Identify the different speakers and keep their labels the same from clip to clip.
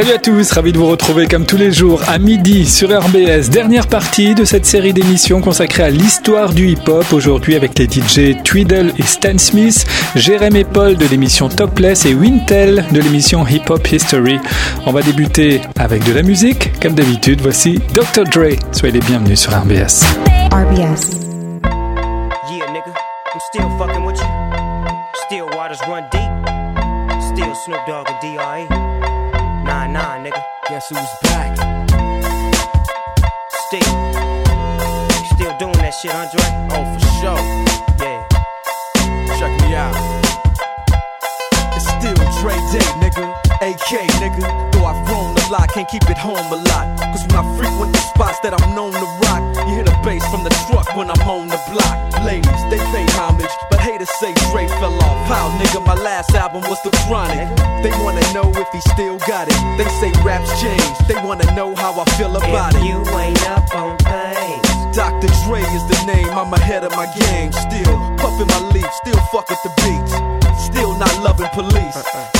Speaker 1: Salut à tous, ravi de vous retrouver comme tous les jours à midi sur RBS. Dernière partie de cette série d'émissions consacrée à l'histoire du hip-hop. Aujourd'hui avec les DJ Tweedle et Stan Smith, Jérémy Paul de l'émission Topless et Wintel de l'émission Hip Hop History. On va débuter avec de la musique. Comme d'habitude, voici Dr. Dre. Soyez les bienvenus sur RBS. RBS. Yeah, nigga, I'm still fucking with you. Still waters run deep. Still Snoop Dogg and D.R.E. nah, nigga. Guess who's back? Still. Still doing that shit, Andre? Oh, for sure. Yeah. Check me out. It's still Dre Day, nigga. AK, nigga. Though I've grown a lot, can't keep it home a lot. Cause when I frequent the spots that I'm known to rock, you hear the bass from the truck when I'm on the block. Ladies, they pay homage, but haters say Dre fell off. How, nigga, my last album was The Chronic. They wanna know if he still got it. They say raps change, they wanna know how I feel about if it. You ain't up on things. Dr. Dre is the name, I'm ahead of my game. Still puffin' my leaf, still fuck with the beats. Still not loving police. Uh-uh.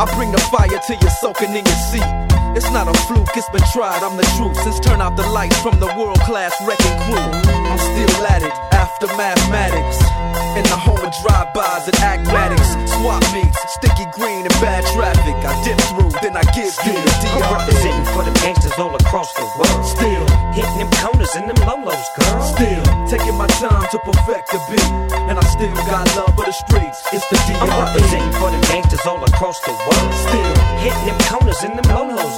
Speaker 1: I bring the fire till you're soaking in your seat. It's not a fluke, it's been tried, I'm the truth. Since turn out the lights from the world class wrecking crew, I'm still at it after mathematics. In the home of drive-bys and acmatics, swap meets, sticky green and bad traffic. I dip through, then I give you the DR. I'm representing for the gangsters all across the world. Still hitting them corners and them lolos, girl. Still taking my time to perfect the beat, and I still got love for the streets. It's the DR. I'm representing for the gangsters all across the world. Still hitting them corners and them lolos,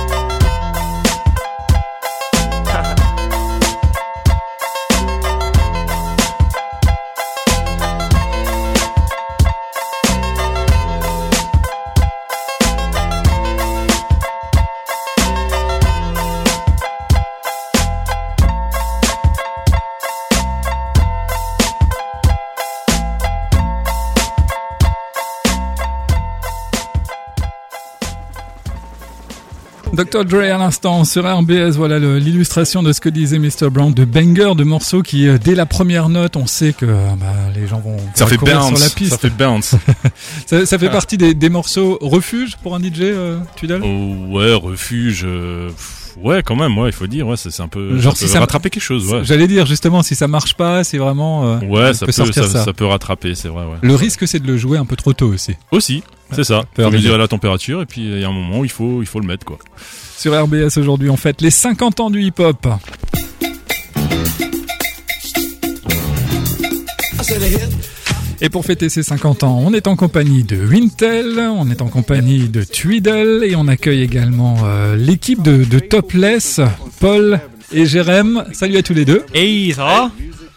Speaker 2: Dr. Dre à l'instant sur RBS, voilà l'illustration de ce que disait Mr. Brown, de banger, de morceaux qui, euh, dès la première note, on sait que euh, bah, les gens vont
Speaker 3: ça fait bounce,
Speaker 2: sur la piste.
Speaker 3: Ça fait bounce.
Speaker 2: ça, ça, fait ah. partie des, des, morceaux refuge pour un DJ, euh, Tudal?
Speaker 3: Oh, Ouais, refuge. Euh, ouais, quand même, ouais, il faut dire, ouais, c'est un peu.
Speaker 2: Genre
Speaker 3: ça
Speaker 2: si
Speaker 3: peut rattraper quelque chose, ouais.
Speaker 2: J'allais dire justement, si ça marche pas, c'est vraiment. Euh,
Speaker 3: ouais, ça peut,
Speaker 2: sortir
Speaker 3: ça,
Speaker 2: ça.
Speaker 3: ça peut rattraper, c'est vrai, ouais.
Speaker 2: Le risque, c'est de le jouer un peu trop tôt aussi.
Speaker 3: Aussi, c'est ça.
Speaker 2: Peut
Speaker 3: Faut mesurer la température et puis il y a un moment où il faut, il faut le mettre, quoi.
Speaker 2: Sur RBS aujourd'hui, on fête les 50 ans du hip-hop. Et pour fêter ses 50 ans, on est en compagnie de Wintel, on est en compagnie de Tweedle et on accueille également euh, l'équipe de, de Topless, Paul et Jérém. Salut à tous les deux.
Speaker 4: Hey, ça va?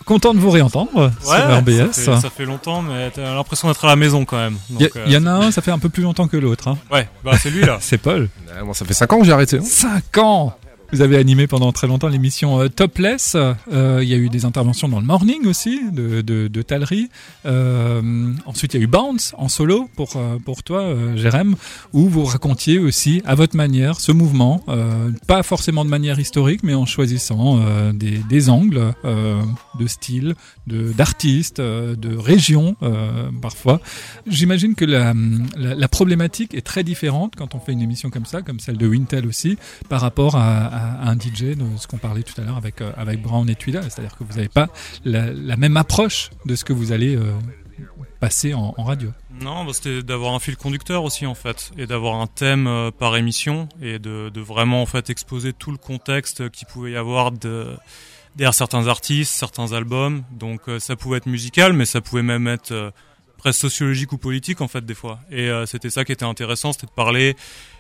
Speaker 2: Content de vous réentendre sur RBS.
Speaker 4: Ça fait, ça fait longtemps, mais t'as l'impression d'être à la maison quand même.
Speaker 2: Il y, euh... y, en a un, ça fait un peu plus longtemps que l'autre. Hein.
Speaker 4: Ouais, bah c'est lui là.
Speaker 2: c'est Paul.
Speaker 5: Moi, ça fait 5 ans que j'ai arrêté. Hein.
Speaker 2: 5 ans vous avez animé pendant très longtemps l'émission euh, Topless. Euh, il y a eu des interventions dans le morning aussi de, de, de. Euh, ensuite, il y a eu Bounce en solo pour pour toi, Jérém, où vous racontiez aussi à votre manière ce mouvement, pas forcément de manière historique, mais en choisissant des, angles de style, de d'artistes, de régions parfois. J'imagine que la, la, la problématique est très différente quand on fait une émission comme ça, comme celle de Wintel aussi, par rapport à, à un DJ, de ce qu'on parlait tout à l'heure avec, euh, avec Brown et Tuida. C'est-à-dire que vous n'avez pas la, même approche de ce que vous allez euh, passer en, radio.
Speaker 4: Non, c'était d'avoir un fil conducteur aussi en fait, et d'avoir un thème euh, par émission, et de, vraiment en fait exposer tout le contexte qu'il pouvait y avoir de, derrière certains artistes, certains albums. Donc ça pouvait être musical, mais ça pouvait même être euh, presque sociologique ou politique en fait des fois. Et c'était ça qui était intéressant, c'était de parler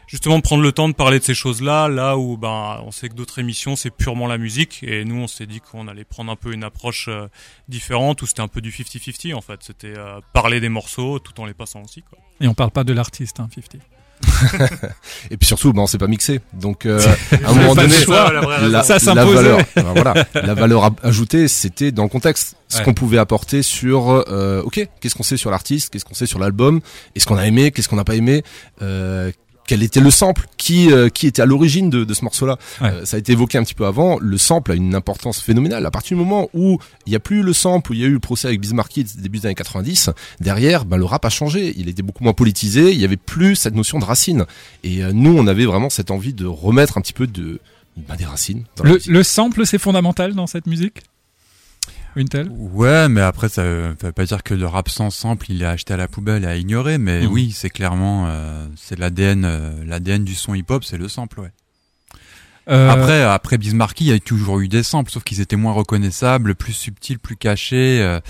Speaker 4: justement prendre le temps de parler de ces choses-là, là où ben on sait que d'autres émissions c'est purement la musique et nous on s'est dit qu'on allait prendre un peu une approche euh, différente où c'était un peu du 50-50 en fait, c'était euh, parler des morceaux tout en les passant aussi quoi.
Speaker 2: Et on parle pas de l'artiste hein, 50.
Speaker 5: et puis surtout, ben, on s'est pas mixé. Donc, euh, à un moment donné,
Speaker 2: choix,
Speaker 5: la, la,
Speaker 2: ça
Speaker 5: la valeur, ben, voilà, la valeur ajoutée, c'était dans le contexte, ce ouais. qu'on pouvait apporter sur, euh, ok, qu'est-ce qu'on sait sur l'artiste, qu'est-ce qu'on sait sur l'album, est-ce qu'on a aimé, qu'est-ce qu'on n'a pas aimé, euh, quel était le sample, qui euh, qui était à l'origine de, de ce morceau-là.
Speaker 2: Ouais.
Speaker 5: Euh, ça a été évoqué un petit peu avant. Le sample a une importance phénoménale. À partir du moment où il n'y a plus le sample, où il y a eu le procès avec Bismarcky début des années 90, derrière, ben, le rap a changé. Il était beaucoup moins politisé. Il y avait plus cette notion de racine. Et euh, nous, on avait vraiment cette envie de remettre un petit peu de ben, des racines. Dans
Speaker 2: le, le sample, c'est fondamental dans cette musique? Wintel
Speaker 6: Ouais, mais après ça, ça veut pas dire que le rap sans sample il est acheté à la poubelle et à ignorer, mais
Speaker 2: Mhm.
Speaker 6: mmh. oui, c'est clairement euh, c'est l'ADN euh, l'ADN du son hip-hop, c'est le sample, ouais.
Speaker 2: Euh,
Speaker 6: Après après Bismarcky, il y a toujours eu des samples, sauf qu'ils étaient moins reconnaissables, plus subtils, plus cachés. euh,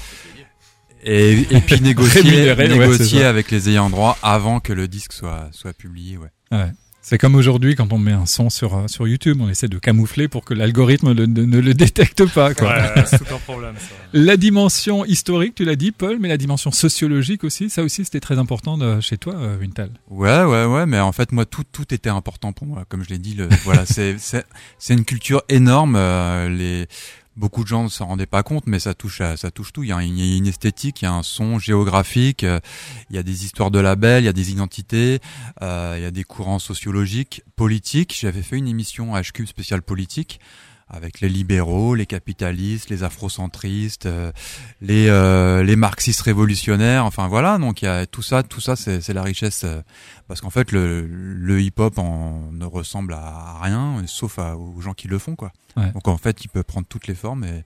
Speaker 6: et, et puis négocier,
Speaker 2: ouais,
Speaker 6: négocier avec les ayants droit avant que le disque soit soit publié, ouais.
Speaker 2: Ouais. C'est comme aujourd'hui quand on met un son sur euh, sur YouTube, on essaie de camoufler pour que l'algorithme ne, ne, ne le détecte pas. Quoi.
Speaker 4: Ouais, c'est tout un problème. Ça.
Speaker 2: La dimension historique, tu l'as dit, Paul, mais la dimension sociologique aussi, ça aussi c'était très important de, chez toi, euh, Wintal.
Speaker 6: Ouais, ouais, ouais, mais en fait moi tout tout était important pour moi, comme je l'ai dit. Le, voilà, c'est c'est c'est une culture énorme. Euh, les beaucoup de gens ne s'en rendaient pas compte, mais ça touche à, ça touche tout. Il y a une, esthétique, il y a un son géographique, euh, il y a des histoires de labels, il y a des identités, euh, il y a des courants sociologiques, politiques. J'avais fait une émission HQ spéciale politique avec les libéraux, les capitalistes, les afrocentristes, euh, les euh, les marxistes révolutionnaires. Enfin voilà, donc il y a tout ça, tout ça, c'est la richesse. euh, parce qu'en fait, le, le hip-hop ne ressemble à rien, sauf à, aux gens qui le font, quoi.
Speaker 2: Ouais.
Speaker 6: Donc en fait, il peut prendre toutes les formes et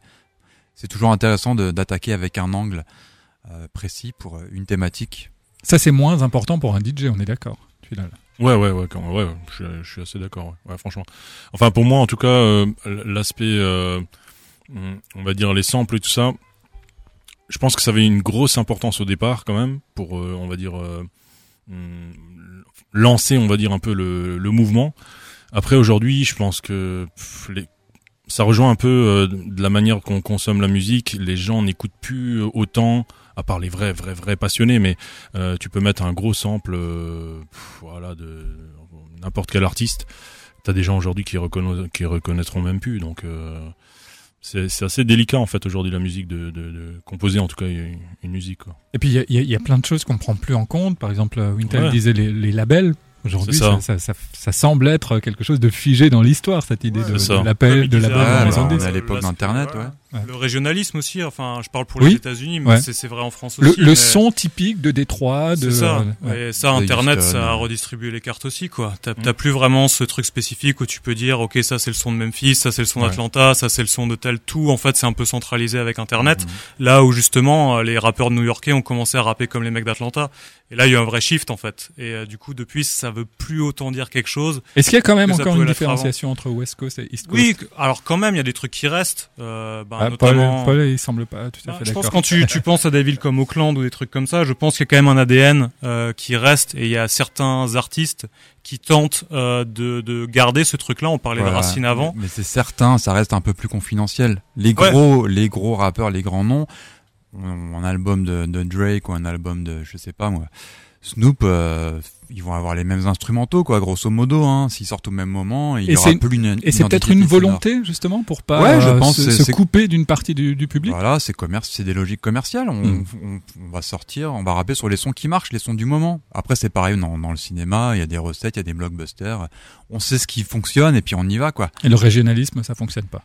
Speaker 6: c'est toujours intéressant d'attaquer avec un angle précis pour une thématique.
Speaker 2: Ça c'est moins important pour un DJ, on est d'accord. Tu là.
Speaker 3: Ouais, ouais, ouais, quand, ouais, je, suis- assez d'accord. Ouais. franchement. Enfin, pour moi, en tout cas, euh, l'aspect, euh, on va dire les samples et tout ça, je pense que ça avait une grosse importance au départ, quand même, pour, euh, on va dire, lancer, on va dire un peu le, le mouvement. Après, aujourd'hui, je pense que ça rejoint un peu de la manière qu'on consomme la musique. Les gens n'écoutent plus autant, à part les vrais, vrais, vrais passionnés, mais euh, tu peux mettre un gros sample, euh, pff, voilà, de n'importe quel artiste. T'as des gens aujourd'hui qui, reconna- qui reconnaîtront même plus, donc euh, c'est assez délicat en fait aujourd'hui la musique de, de, de composer en tout cas une, une musique. Quoi.
Speaker 2: Et puis il y a, y y plein de choses qu'on prend plus en compte. Par exemple, Wintel
Speaker 3: Ouais.
Speaker 2: disait les, les labels. Aujourd'hui, ça.
Speaker 3: ça.
Speaker 2: Ça, ça, ça semble être quelque chose de figé dans l'histoire, cette idée
Speaker 4: Ouais,
Speaker 2: de, l'appel, de maison de
Speaker 6: on est à l'époque d'Internet, ouais.
Speaker 2: Ouais.
Speaker 4: Le régionalisme aussi, enfin, je parle pour
Speaker 2: Oui.
Speaker 4: les États-Unis, mais
Speaker 2: Ouais.
Speaker 4: c'est vrai en France
Speaker 2: Le,
Speaker 4: aussi.
Speaker 2: le
Speaker 4: mais
Speaker 2: son typique de Détroit, de.
Speaker 4: C'est ça.
Speaker 2: ouais.
Speaker 4: Et ça, Internet, ça a redistribué les cartes aussi, quoi. T'as
Speaker 3: Mm.
Speaker 4: t'as plus vraiment ce truc spécifique où tu peux dire, ok, ça c'est le son de Memphis, ça c'est le son
Speaker 3: Ouais.
Speaker 4: d'Atlanta, ça c'est le son de tel tout. En fait, c'est un peu centralisé avec Internet.
Speaker 6: Mhm.
Speaker 4: Là où justement, euh, les rappeurs new-yorkais ont commencé à rapper comme les mecs d'Atlanta. Et là, il y a eu un vrai shift, en fait. Et euh, du coup, depuis, ça veut plus autant dire quelque chose.
Speaker 2: Est-ce qu'il y a quand même encore une différenciation entre West Coast et East Coast?
Speaker 4: Oui, alors quand même, il y a des trucs qui restent. Euh,
Speaker 2: Ah, Paul,
Speaker 4: notamment...
Speaker 2: Paul, il semble pas tout à fait
Speaker 4: je pense
Speaker 2: d'accord.
Speaker 4: quand tu, tu penses à des villes comme Auckland ou des trucs comme ça, je pense qu'il y a quand même un ADN euh, qui reste et il y a certains artistes qui tentent euh, de, de garder ce truc-là. On parlait de Racine avant.
Speaker 6: Mais c'est certain, ça reste un peu plus confidentiel. Les
Speaker 4: Ouais.
Speaker 6: gros, les gros rappeurs, les grands noms, un album de, de Drake ou un album de, je sais pas moi, Snoop, euh, ils vont avoir les mêmes instrumentaux, quoi, grosso modo, hein. S'ils sortent au même moment, il
Speaker 2: Et
Speaker 6: y aura
Speaker 2: c'est-
Speaker 6: plus une
Speaker 2: Et c'est peut-être une volonté justement pour pas
Speaker 6: Ouais, je
Speaker 2: euh,
Speaker 6: pense
Speaker 2: se, couper d'une partie du, du public?
Speaker 6: Voilà, c'est commerce, c'est des logiques commerciales. On,
Speaker 2: Mm.
Speaker 6: on, on va sortir, on va rapper sur les sons qui marchent, les sons du moment. Après, c'est pareil dans, dans le cinéma, il y a des recettes, il y a des blockbusters. On sait ce qui fonctionne et puis on y va, quoi.
Speaker 2: Et le régionalisme, ça fonctionne pas?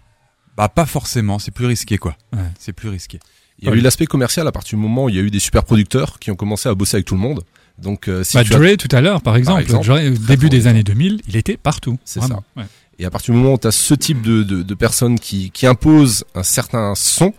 Speaker 6: Bah, pas forcément, c'est plus risqué, quoi.
Speaker 2: Ouais.
Speaker 6: C'est plus risqué.
Speaker 5: Il y a eu l'aspect commercial à partir du moment où il y a eu des super producteurs qui ont commencé à bosser avec tout le monde. Donc, euh, si
Speaker 2: bah,
Speaker 5: tu as-
Speaker 2: Dre tout à l'heure, par exemple,
Speaker 5: exemple,
Speaker 2: Dre, au début des années 2000, il était partout.
Speaker 5: C'est
Speaker 2: Vraiment. Ouais.
Speaker 5: Et à partir du moment où tu as ce type de, de, de personnes qui, qui imposent un certain son,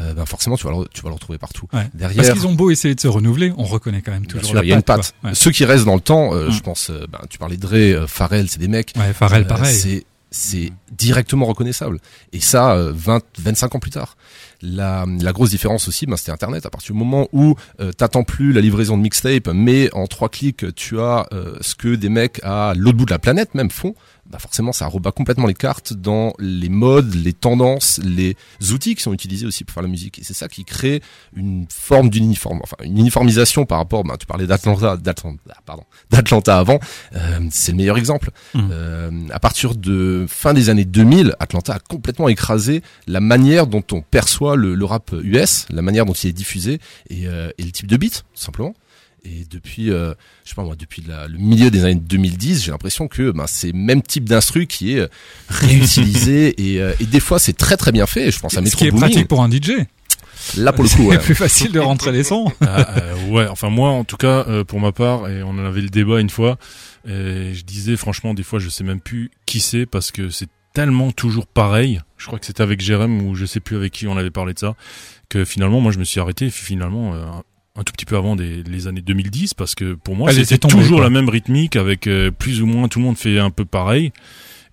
Speaker 5: euh, ben forcément tu vas, le, tu vas le retrouver partout.
Speaker 2: Ouais.
Speaker 5: Derrière,
Speaker 2: Parce qu'ils ont beau essayer de se renouveler, on reconnaît quand même toujours
Speaker 5: il y a une
Speaker 2: patte. Ouais.
Speaker 5: Ceux qui restent dans le temps, euh, je pense, euh, ben, tu parlais de Dre, euh, Pharrell, c'est des mecs.
Speaker 2: Ouais, Pharrell,
Speaker 5: euh,
Speaker 2: pareil.
Speaker 5: c'est c'est directement reconnaissable. Et ça, euh, 20, 25 ans plus tard. La, grosse différence aussi, ben, c'était Internet. À partir du moment où euh, t'attends plus la livraison de mixtape, mais en trois clics, tu as euh, ce que des mecs à l'autre bout de la planète même font, bah forcément, ça rebat complètement les cartes dans les modes, les tendances, les outils qui sont utilisés aussi pour faire la musique. Et c'est ça qui crée une forme d'uniforme, enfin une uniformisation par rapport. Ben, tu parlais d'Atlanta, d'Atlanta, pardon, d'Atlanta avant. Euh, c'est le meilleur exemple.
Speaker 2: Mhm.
Speaker 5: Euh, à partir de fin des années 2000, Atlanta a complètement écrasé la manière dont on perçoit le, le rap US, la manière dont il est diffusé et, euh, et le type de beat, tout simplement. Et depuis, euh, je sais pas moi, depuis la- le milieu des années 2010, j'ai l'impression que ben, c'est le même type d'instru qui est euh, réutilisé et, euh, et des fois c'est très très bien fait. Je pense à
Speaker 2: Ce
Speaker 5: Metro
Speaker 2: qui est pratique pour un DJ.
Speaker 5: Là pour le coup, ouais.
Speaker 2: C'est plus facile de rentrer les sons.
Speaker 3: Ah, euh, ouais, enfin moi en tout cas pour ma part et on en avait le débat une fois et je disais franchement des fois je sais même plus qui c'est parce que c'est tellement toujours pareil. Je crois que c'était avec Jérém ou je sais plus avec qui on avait parlé de ça que finalement moi je me suis arrêté finalement un tout petit peu avant des, les années 2010 parce que pour moi
Speaker 2: Ah,
Speaker 3: c'était toujours
Speaker 2: quoi.
Speaker 3: la même rythmique avec euh, plus ou moins tout le monde fait un peu pareil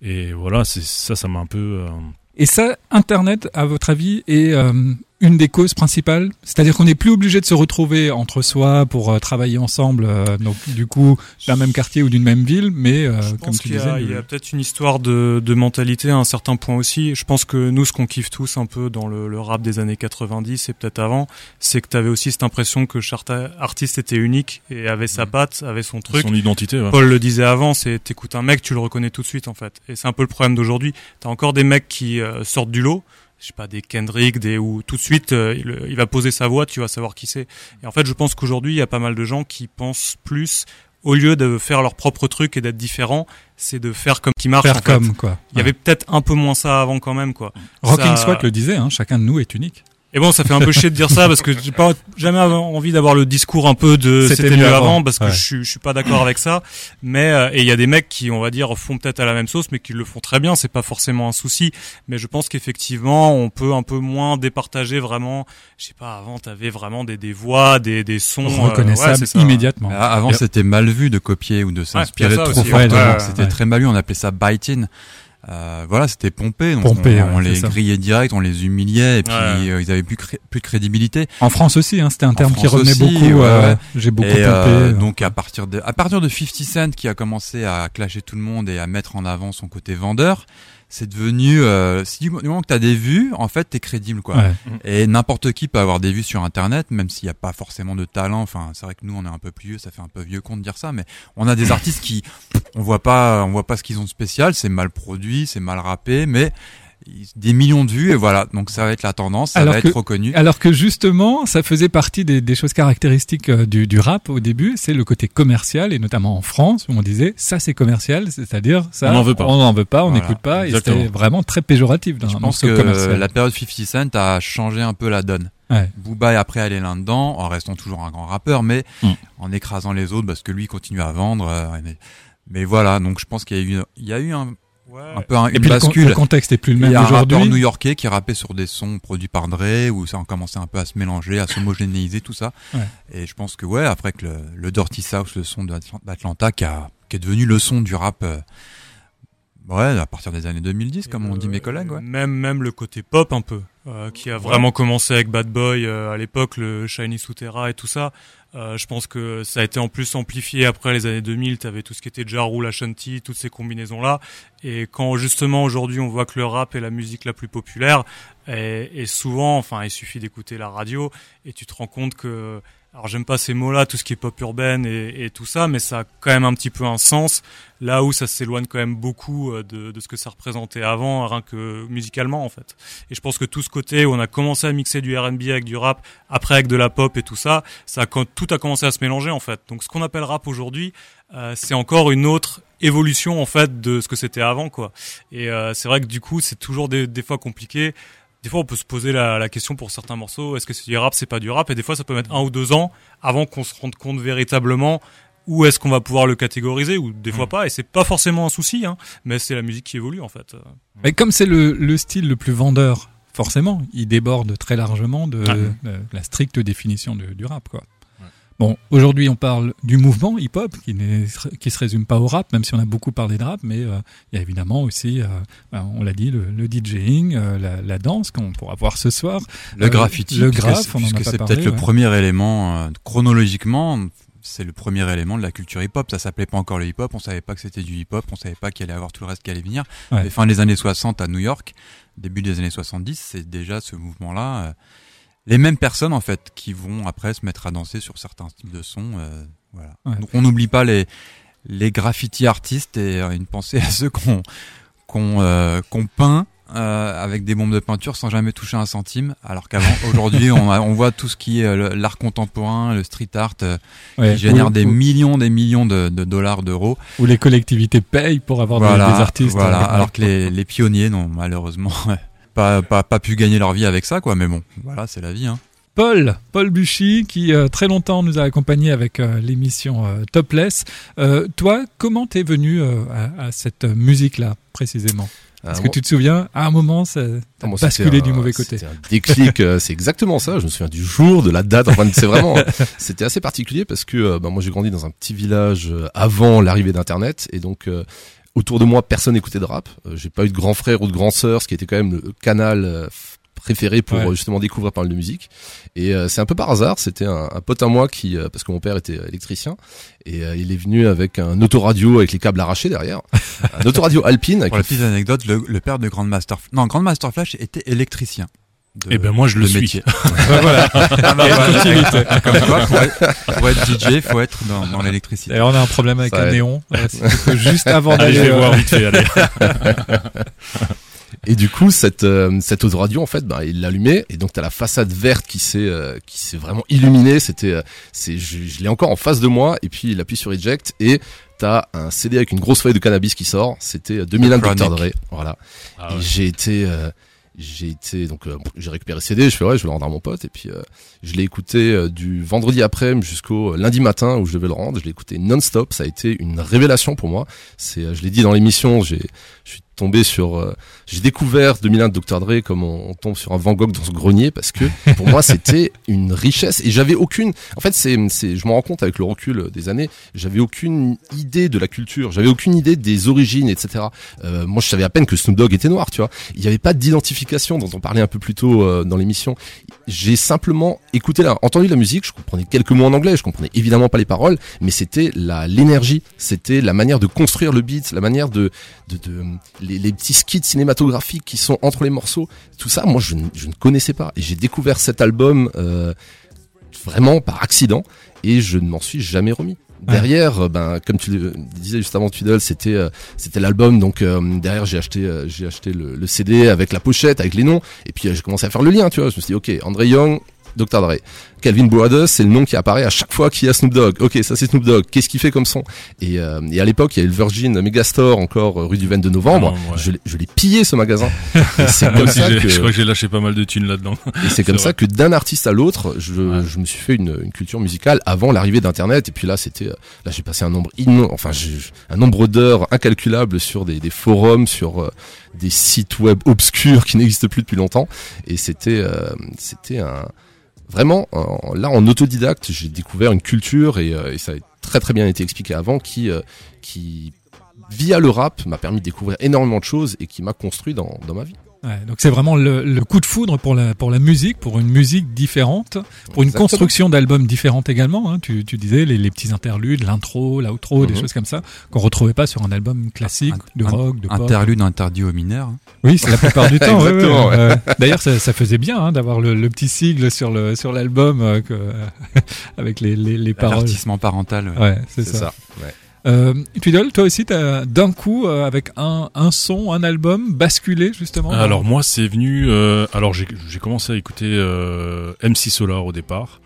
Speaker 3: et voilà c'est ça ça m'a un peu euh,
Speaker 2: Et ça, Internet, à votre avis, est euh, une des causes principales C'est-à-dire qu'on n'est plus obligé de se retrouver entre soi pour euh, travailler ensemble, euh, donc du coup, d'un même quartier ou d'une même ville, mais euh,
Speaker 4: Je
Speaker 2: comme tu
Speaker 4: y
Speaker 2: disais...
Speaker 4: a,
Speaker 2: le-
Speaker 4: il y a peut-être une histoire de, de mentalité à un certain point aussi. Je pense que nous, ce qu'on kiffe tous un peu dans le, le rap des années 90 et peut-être avant, c'est que tu avais aussi cette impression que chaque artiste était unique et avait sa patte, avait son truc.
Speaker 3: son identité ouais.
Speaker 4: Paul le disait avant, c'est t'écoutes un mec, tu le reconnais tout de suite en fait. Et c'est un peu le problème d'aujourd'hui. T'as encore des mecs qui euh, sortent du lot, je sais pas des Kendrick, des ou tout de suite euh, il, il va poser sa voix, tu vas savoir qui c'est. Et en fait, je pense qu'aujourd'hui il y a pas mal de gens qui pensent plus au lieu de faire leur propre truc et d'être différent, c'est de faire comme qui marche.
Speaker 2: faire
Speaker 4: en fait.
Speaker 2: comme, quoi.
Speaker 4: Il y avait peut-être un peu moins ça avant quand même quoi.
Speaker 2: Rocking
Speaker 4: ça-
Speaker 2: Swat le disait, hein, chacun de nous est unique.
Speaker 4: Et bon, ça fait un peu chier de dire ça parce que j'ai pas jamais envie d'avoir le discours un peu de
Speaker 2: C'était mieux avant.
Speaker 4: avant parce que
Speaker 2: Ouais.
Speaker 4: je suis je suis pas d'accord avec ça. Mais euh, et il y a des mecs qui on va dire font peut-être à la même sauce mais qui le font très bien, c'est pas forcément un souci. Mais je pense qu'effectivement on peut un peu moins départager vraiment. Je sais pas, avant t'avais vraiment des des voix, des des sons euh,
Speaker 2: Reconnaissable
Speaker 4: ouais, c'est ça.
Speaker 2: immédiatement.
Speaker 6: Mais Avant, c'était mal vu de copier ou de s'inspirer
Speaker 4: ça
Speaker 6: trop fortement.
Speaker 2: ouais, ouais,
Speaker 6: c'était
Speaker 2: ouais.
Speaker 6: très mal vu. On appelait ça biting. Euh, voilà, c'était pompé. Donc
Speaker 2: Pompé,
Speaker 6: on, on
Speaker 2: ouais,
Speaker 6: les grillait direct, on les humiliait et puis
Speaker 4: Ouais.
Speaker 6: euh, ils avaient plus, cré- plus de crédibilité.
Speaker 2: En France aussi, hein, c'était un terme qui revenait
Speaker 6: aussi,
Speaker 2: beaucoup.
Speaker 6: ouais,
Speaker 2: euh,
Speaker 6: ouais.
Speaker 2: J'ai beaucoup
Speaker 6: et
Speaker 2: pompé.
Speaker 6: euh,
Speaker 2: euh.
Speaker 6: donc à partir de à partir de 50 Cent qui a commencé à clasher tout le monde et à mettre en avant son côté vendeur, c'est devenu euh, si du moment que t'as des vues, en fait t'es crédible quoi.
Speaker 2: Ouais.
Speaker 6: Et n'importe qui peut avoir des vues sur Internet, même s'il n'y a pas forcément de talent. Enfin, c'est vrai que nous, on est un peu plus vieux, ça fait un peu vieux con de dire ça, mais on a des artistes qui, on voit pas, on voit pas ce qu'ils ont de spécial. C'est mal produit, c'est mal rappé, mais des millions de vues et voilà. Donc ça va être la tendance, ça
Speaker 2: Alors
Speaker 6: va
Speaker 2: que-
Speaker 6: être reconnu.
Speaker 2: Alors que justement, ça faisait partie des, des choses caractéristiques euh, du, du rap au début, c'est le côté commercial et notamment en France où on disait ça c'est commercial, c'est-à-dire ça
Speaker 3: On n'en veut pas.
Speaker 2: on n'en veut pas, on
Speaker 6: Voilà,
Speaker 2: n'écoute pas
Speaker 3: exactement.
Speaker 2: et c'était vraiment très péjoratif dans
Speaker 6: Je
Speaker 2: un
Speaker 6: pense que
Speaker 2: commercial.
Speaker 6: la période 50 Cent a changé un peu la donne.
Speaker 2: Ouais.
Speaker 6: Booba est après allé là-dedans, en restant toujours un grand rappeur, mais
Speaker 3: Mm.
Speaker 6: en écrasant les autres parce que lui continue à vendre. euh, mais, mais voilà, donc je pense qu'il y a eu, il y a eu un, un peu un,
Speaker 2: Et
Speaker 6: une
Speaker 2: puis
Speaker 6: bascule.
Speaker 2: le contexte est plus le
Speaker 6: Il y
Speaker 2: même
Speaker 6: a un rappeur
Speaker 2: aujourd'hui.
Speaker 6: new-yorkais qui rappait sur des sons produits par Dre où ça a commencé un peu à se mélanger, à s'homogénéiser tout ça.
Speaker 2: Ouais.
Speaker 6: Et je pense que ouais, après que le, le Dirty South, le son d'Atl- d'Atlanta, qui, a, qui est devenu le son du rap, euh, ouais, à partir des années 2010, comme
Speaker 4: Et
Speaker 6: on
Speaker 4: le-
Speaker 6: dit mes collègues. Ouais.
Speaker 4: Même même le côté pop un peu, euh, qui a vraiment commencé avec Bad Boy euh, à l'époque, le Shiny Sutera et tout ça. Euh, je pense que ça a été en plus amplifié après les années 2000. T'avais tout ce qui était Ja Rule, Ashanti, toutes ces combinaisons là. Et quand justement aujourd'hui on voit que le rap est la musique la plus populaire, et, et souvent, enfin, il suffit d'écouter la radio et tu te rends compte que alors j'aime pas ces mots-là, tout ce qui est pop urbaine et, et tout ça, mais ça a quand même un petit peu un sens là où ça s'éloigne quand même beaucoup euh, de, de ce que ça représentait avant, rien que musicalement en fait. Et je pense que tout ce côté où on a commencé à mixer du R&B avec du rap, après avec de la pop et tout ça, ça a, quand tout a commencé à se mélanger en fait. Donc ce qu'on appelle rap aujourd'hui, euh, c'est encore une autre évolution en fait de ce que c'était avant quoi. Et euh, c'est vrai que du coup c'est toujours des, des fois compliqué. Des fois, on peut se poser la, la question pour certains morceaux est-ce que c'est du rap, c'est pas du rap? Et des fois, ça peut mettre un ou deux ans avant qu'on se rende compte véritablement où est-ce qu'on va pouvoir le catégoriser ou des fois pas. Et c'est pas forcément un souci, hein, mais c'est la musique qui évolue en fait.
Speaker 2: Et comme c'est le, le style le plus vendeur, forcément, il déborde très largement de la stricte définition du, du rap, quoi. Bon, aujourd'hui, on parle du mouvement hip-hop qui, qui se résume pas au rap, même si on a beaucoup parlé de rap, mais euh, il y a évidemment aussi, euh, ben, on l'a dit, le, le DJing, euh, la, la danse qu'on pourra voir ce soir.
Speaker 6: Le
Speaker 2: Euh,
Speaker 6: graffiti,
Speaker 2: le graphe,
Speaker 6: c'est-
Speaker 2: on en a
Speaker 6: puisque c'est peut-être le premier élément euh, chronologiquement. C'est le premier élément de la culture hip-hop. Ça s'appelait pas encore le hip-hop. On savait pas que c'était du hip-hop. On savait pas qu'il allait avoir tout le reste qui allait venir.
Speaker 2: Ouais.
Speaker 6: Fin des années 60 à New York, début des années 70, c'est déjà ce mouvement-là. Les mêmes personnes en fait qui vont après se mettre à danser sur certains styles de sons. euh, voilà.
Speaker 2: Ouais.
Speaker 6: Donc on n'oublie pas les les graffiti artistes et euh, une pensée à ceux qu'on qu'on euh, qu'on peint euh, avec des bombes de peinture sans jamais toucher un centime, alors qu'avant, aujourd'hui, on, a- on voit tout ce qui est euh, l'art contemporain, le street art,
Speaker 2: Ouais,
Speaker 6: qui génère des
Speaker 2: où-
Speaker 6: millions, des millions de, de dollars, d'euros.
Speaker 2: où les collectivités payent pour avoir des-
Speaker 6: Voilà,
Speaker 2: des, artistes.
Speaker 6: voilà.
Speaker 2: euh,
Speaker 6: alors que les, les pionniers n'ont malheureusement pas, pas, pas pu gagner leur vie avec ça, quoi. Mais bon, voilà, c'est la vie. Hein.
Speaker 2: Paul, Paul Buchy, qui euh, très longtemps nous a accompagnés avec euh, l'émission euh, Topless. Euh, toi, comment t'es venu euh, à, à cette musique-là précisément? Est-ce que tu te souviens À un moment, ça
Speaker 5: Ah, moi,
Speaker 2: basculé du
Speaker 5: un-
Speaker 2: mauvais côté.
Speaker 5: Un déclic, euh, c'est exactement ça. Je me souviens du jour, de la date. Enfin, c'est vraiment, c'était assez particulier parce que euh, bah, moi j'ai grandi dans un petit village euh, avant l'arrivée d'Internet et donc euh, autour de moi personne n'écoutait de rap. Euh, j'ai pas eu de grand frère ou de grand sœur, ce qui était quand même le canal euh, préféré pour
Speaker 2: Ouais.
Speaker 5: euh, justement découvrir pas mal de musique. Et euh, c'est un peu par hasard. C'était un, un pote à moi qui, euh, parce que mon père était électricien et euh, il est venu avec un autoradio avec les câbles arrachés derrière, un autoradio Alpine avec
Speaker 6: Pour la petite anecdote, le, le père de Grandmaster, non, Grandmaster Flash était électricien. De-
Speaker 3: Eh ben moi je le suis.
Speaker 6: métier.
Speaker 2: voilà.
Speaker 6: Ah bah voilà. Comme quoi, pour être, pour être DJ, faut être dans, dans l'électricité.
Speaker 2: D'ailleurs, on a un problème avec
Speaker 5: Ça
Speaker 2: un néon. Si tu peux juste avant
Speaker 3: Allez, je
Speaker 2: d'aller
Speaker 3: vais
Speaker 2: euh,
Speaker 3: voir vite fait. Allez.
Speaker 5: Et du coup, cette euh, cette autoradio en fait, bah, il l'allumait et donc t'as la façade verte qui s'est euh, qui s'est vraiment illuminée. C'était euh, c'est je, je l'ai encore en face de moi et puis il appuie sur eject et t'as un CD avec une grosse feuille de cannabis qui sort. C'était euh, 2001 de Dr. Dre. Voilà.
Speaker 3: Ah
Speaker 5: Et
Speaker 3: ouais.
Speaker 5: j'ai été euh, j'ai été donc euh, j'ai récupéré CD, je fais ouais, je vais le rendre à mon pote et puis euh, je l'ai écouté euh, du vendredi après jusqu'au lundi matin où je devais le rendre. Je l'ai écouté non-stop, ça a été une révélation pour moi. C'est euh, je l'ai dit dans l'émission, j'ai je suis tombé sur euh, j'ai découvert 2001 de Dr Dre comme on, on tombe sur un Van Gogh dans ce grenier parce que pour moi c'était une richesse et j'avais aucune en fait c'est c'est je m'en rends compte avec le recul des années j'avais aucune idée de la culture j'avais aucune idée des origines etc euh, moi je savais à peine que Snoop Dogg était noir tu vois. Il n'y avait pas d'identification dont on parlait un peu plus tôt euh, dans l'émission j'ai simplement écouté la, entendu la musique je comprenais quelques mots en anglais je comprenais évidemment pas les paroles mais c'était la l'énergie c'était la manière de construire le beat la manière de de, de les, les petits skits cinématographiques qui sont entre les morceaux, tout ça, moi je, ne- je ne connaissais pas. Et j'ai découvert cet album euh, vraiment par accident et je ne m'en suis jamais remis. Derrière, euh, ben comme tu disais juste avant Twiddle, c'était euh, c'était l'album. Donc euh, derrière, j'ai acheté j'ai acheté le, le CD avec la pochette, avec les noms. Et puis j'ai commencé à faire le lien. Tu vois, je me suis dit ok, André Young. Dr. Dre. Calvin Brothers, c'est le nom qui apparaît à chaque fois qu'il y a Snoop Dogg. Ok, ça c'est Snoop Dogg. Qu'est-ce qu'il fait comme son? Et, euh, et à l'époque, il y avait le Virgin Megastore encore euh, rue du 22 novembre.
Speaker 3: Ah, ouais.
Speaker 5: Je l'ai- pillé ce magasin. C'est comme ça que
Speaker 3: je crois que j'ai lâché pas mal de thunes là-dedans.
Speaker 5: et c'est comme ça que d'un artiste à l'autre, je,
Speaker 3: Ouais.
Speaker 5: je me suis fait une, une culture musicale avant l'arrivée d'Internet. Et puis là, c'était, euh, là, j'ai passé un nombre, inno- enfin, un nombre d'heures incalculables sur des, des forums, sur euh, des sites web obscurs qui n'existent plus depuis longtemps. Et c'était, euh, c'était un, vraiment, en- là, en autodidacte, j'ai découvert une culture et, euh, et ça a très très bien été expliqué avant qui, euh, qui via le rap m'a permis de découvrir énormément de choses et qui m'a construit dans ma vie.
Speaker 2: Ouais, donc c'est vraiment le, le coup de foudre pour la pour la musique, pour une musique différente, pour une
Speaker 5: Exactement.
Speaker 2: construction d'albums différente également. Hein. Tu, tu disais les, les petits interludes, l'intro, l'outro, des
Speaker 5: Mhm.
Speaker 2: choses comme ça qu'on retrouvait pas sur un album classique
Speaker 6: Un-
Speaker 2: de rock, de pop.
Speaker 6: Interlude interdit aux mineurs. hein.
Speaker 2: Oui, c'est la plupart du temps. ouais, ouais. D'ailleurs, ça, ça faisait bien hein, d'avoir le, le petit sigle sur le sur l'album euh, que- avec les les, les paroles.
Speaker 6: Avertissement parental. ouais.
Speaker 2: C'est ça.
Speaker 5: ça.
Speaker 2: Euh, Twiddle, toi aussi, t'as d'un coup euh, avec un un son, un album basculé justement.
Speaker 3: Alors moi c'est venu. euh, alors j'ai j'ai commencé à écouter euh, MC Solar au départ.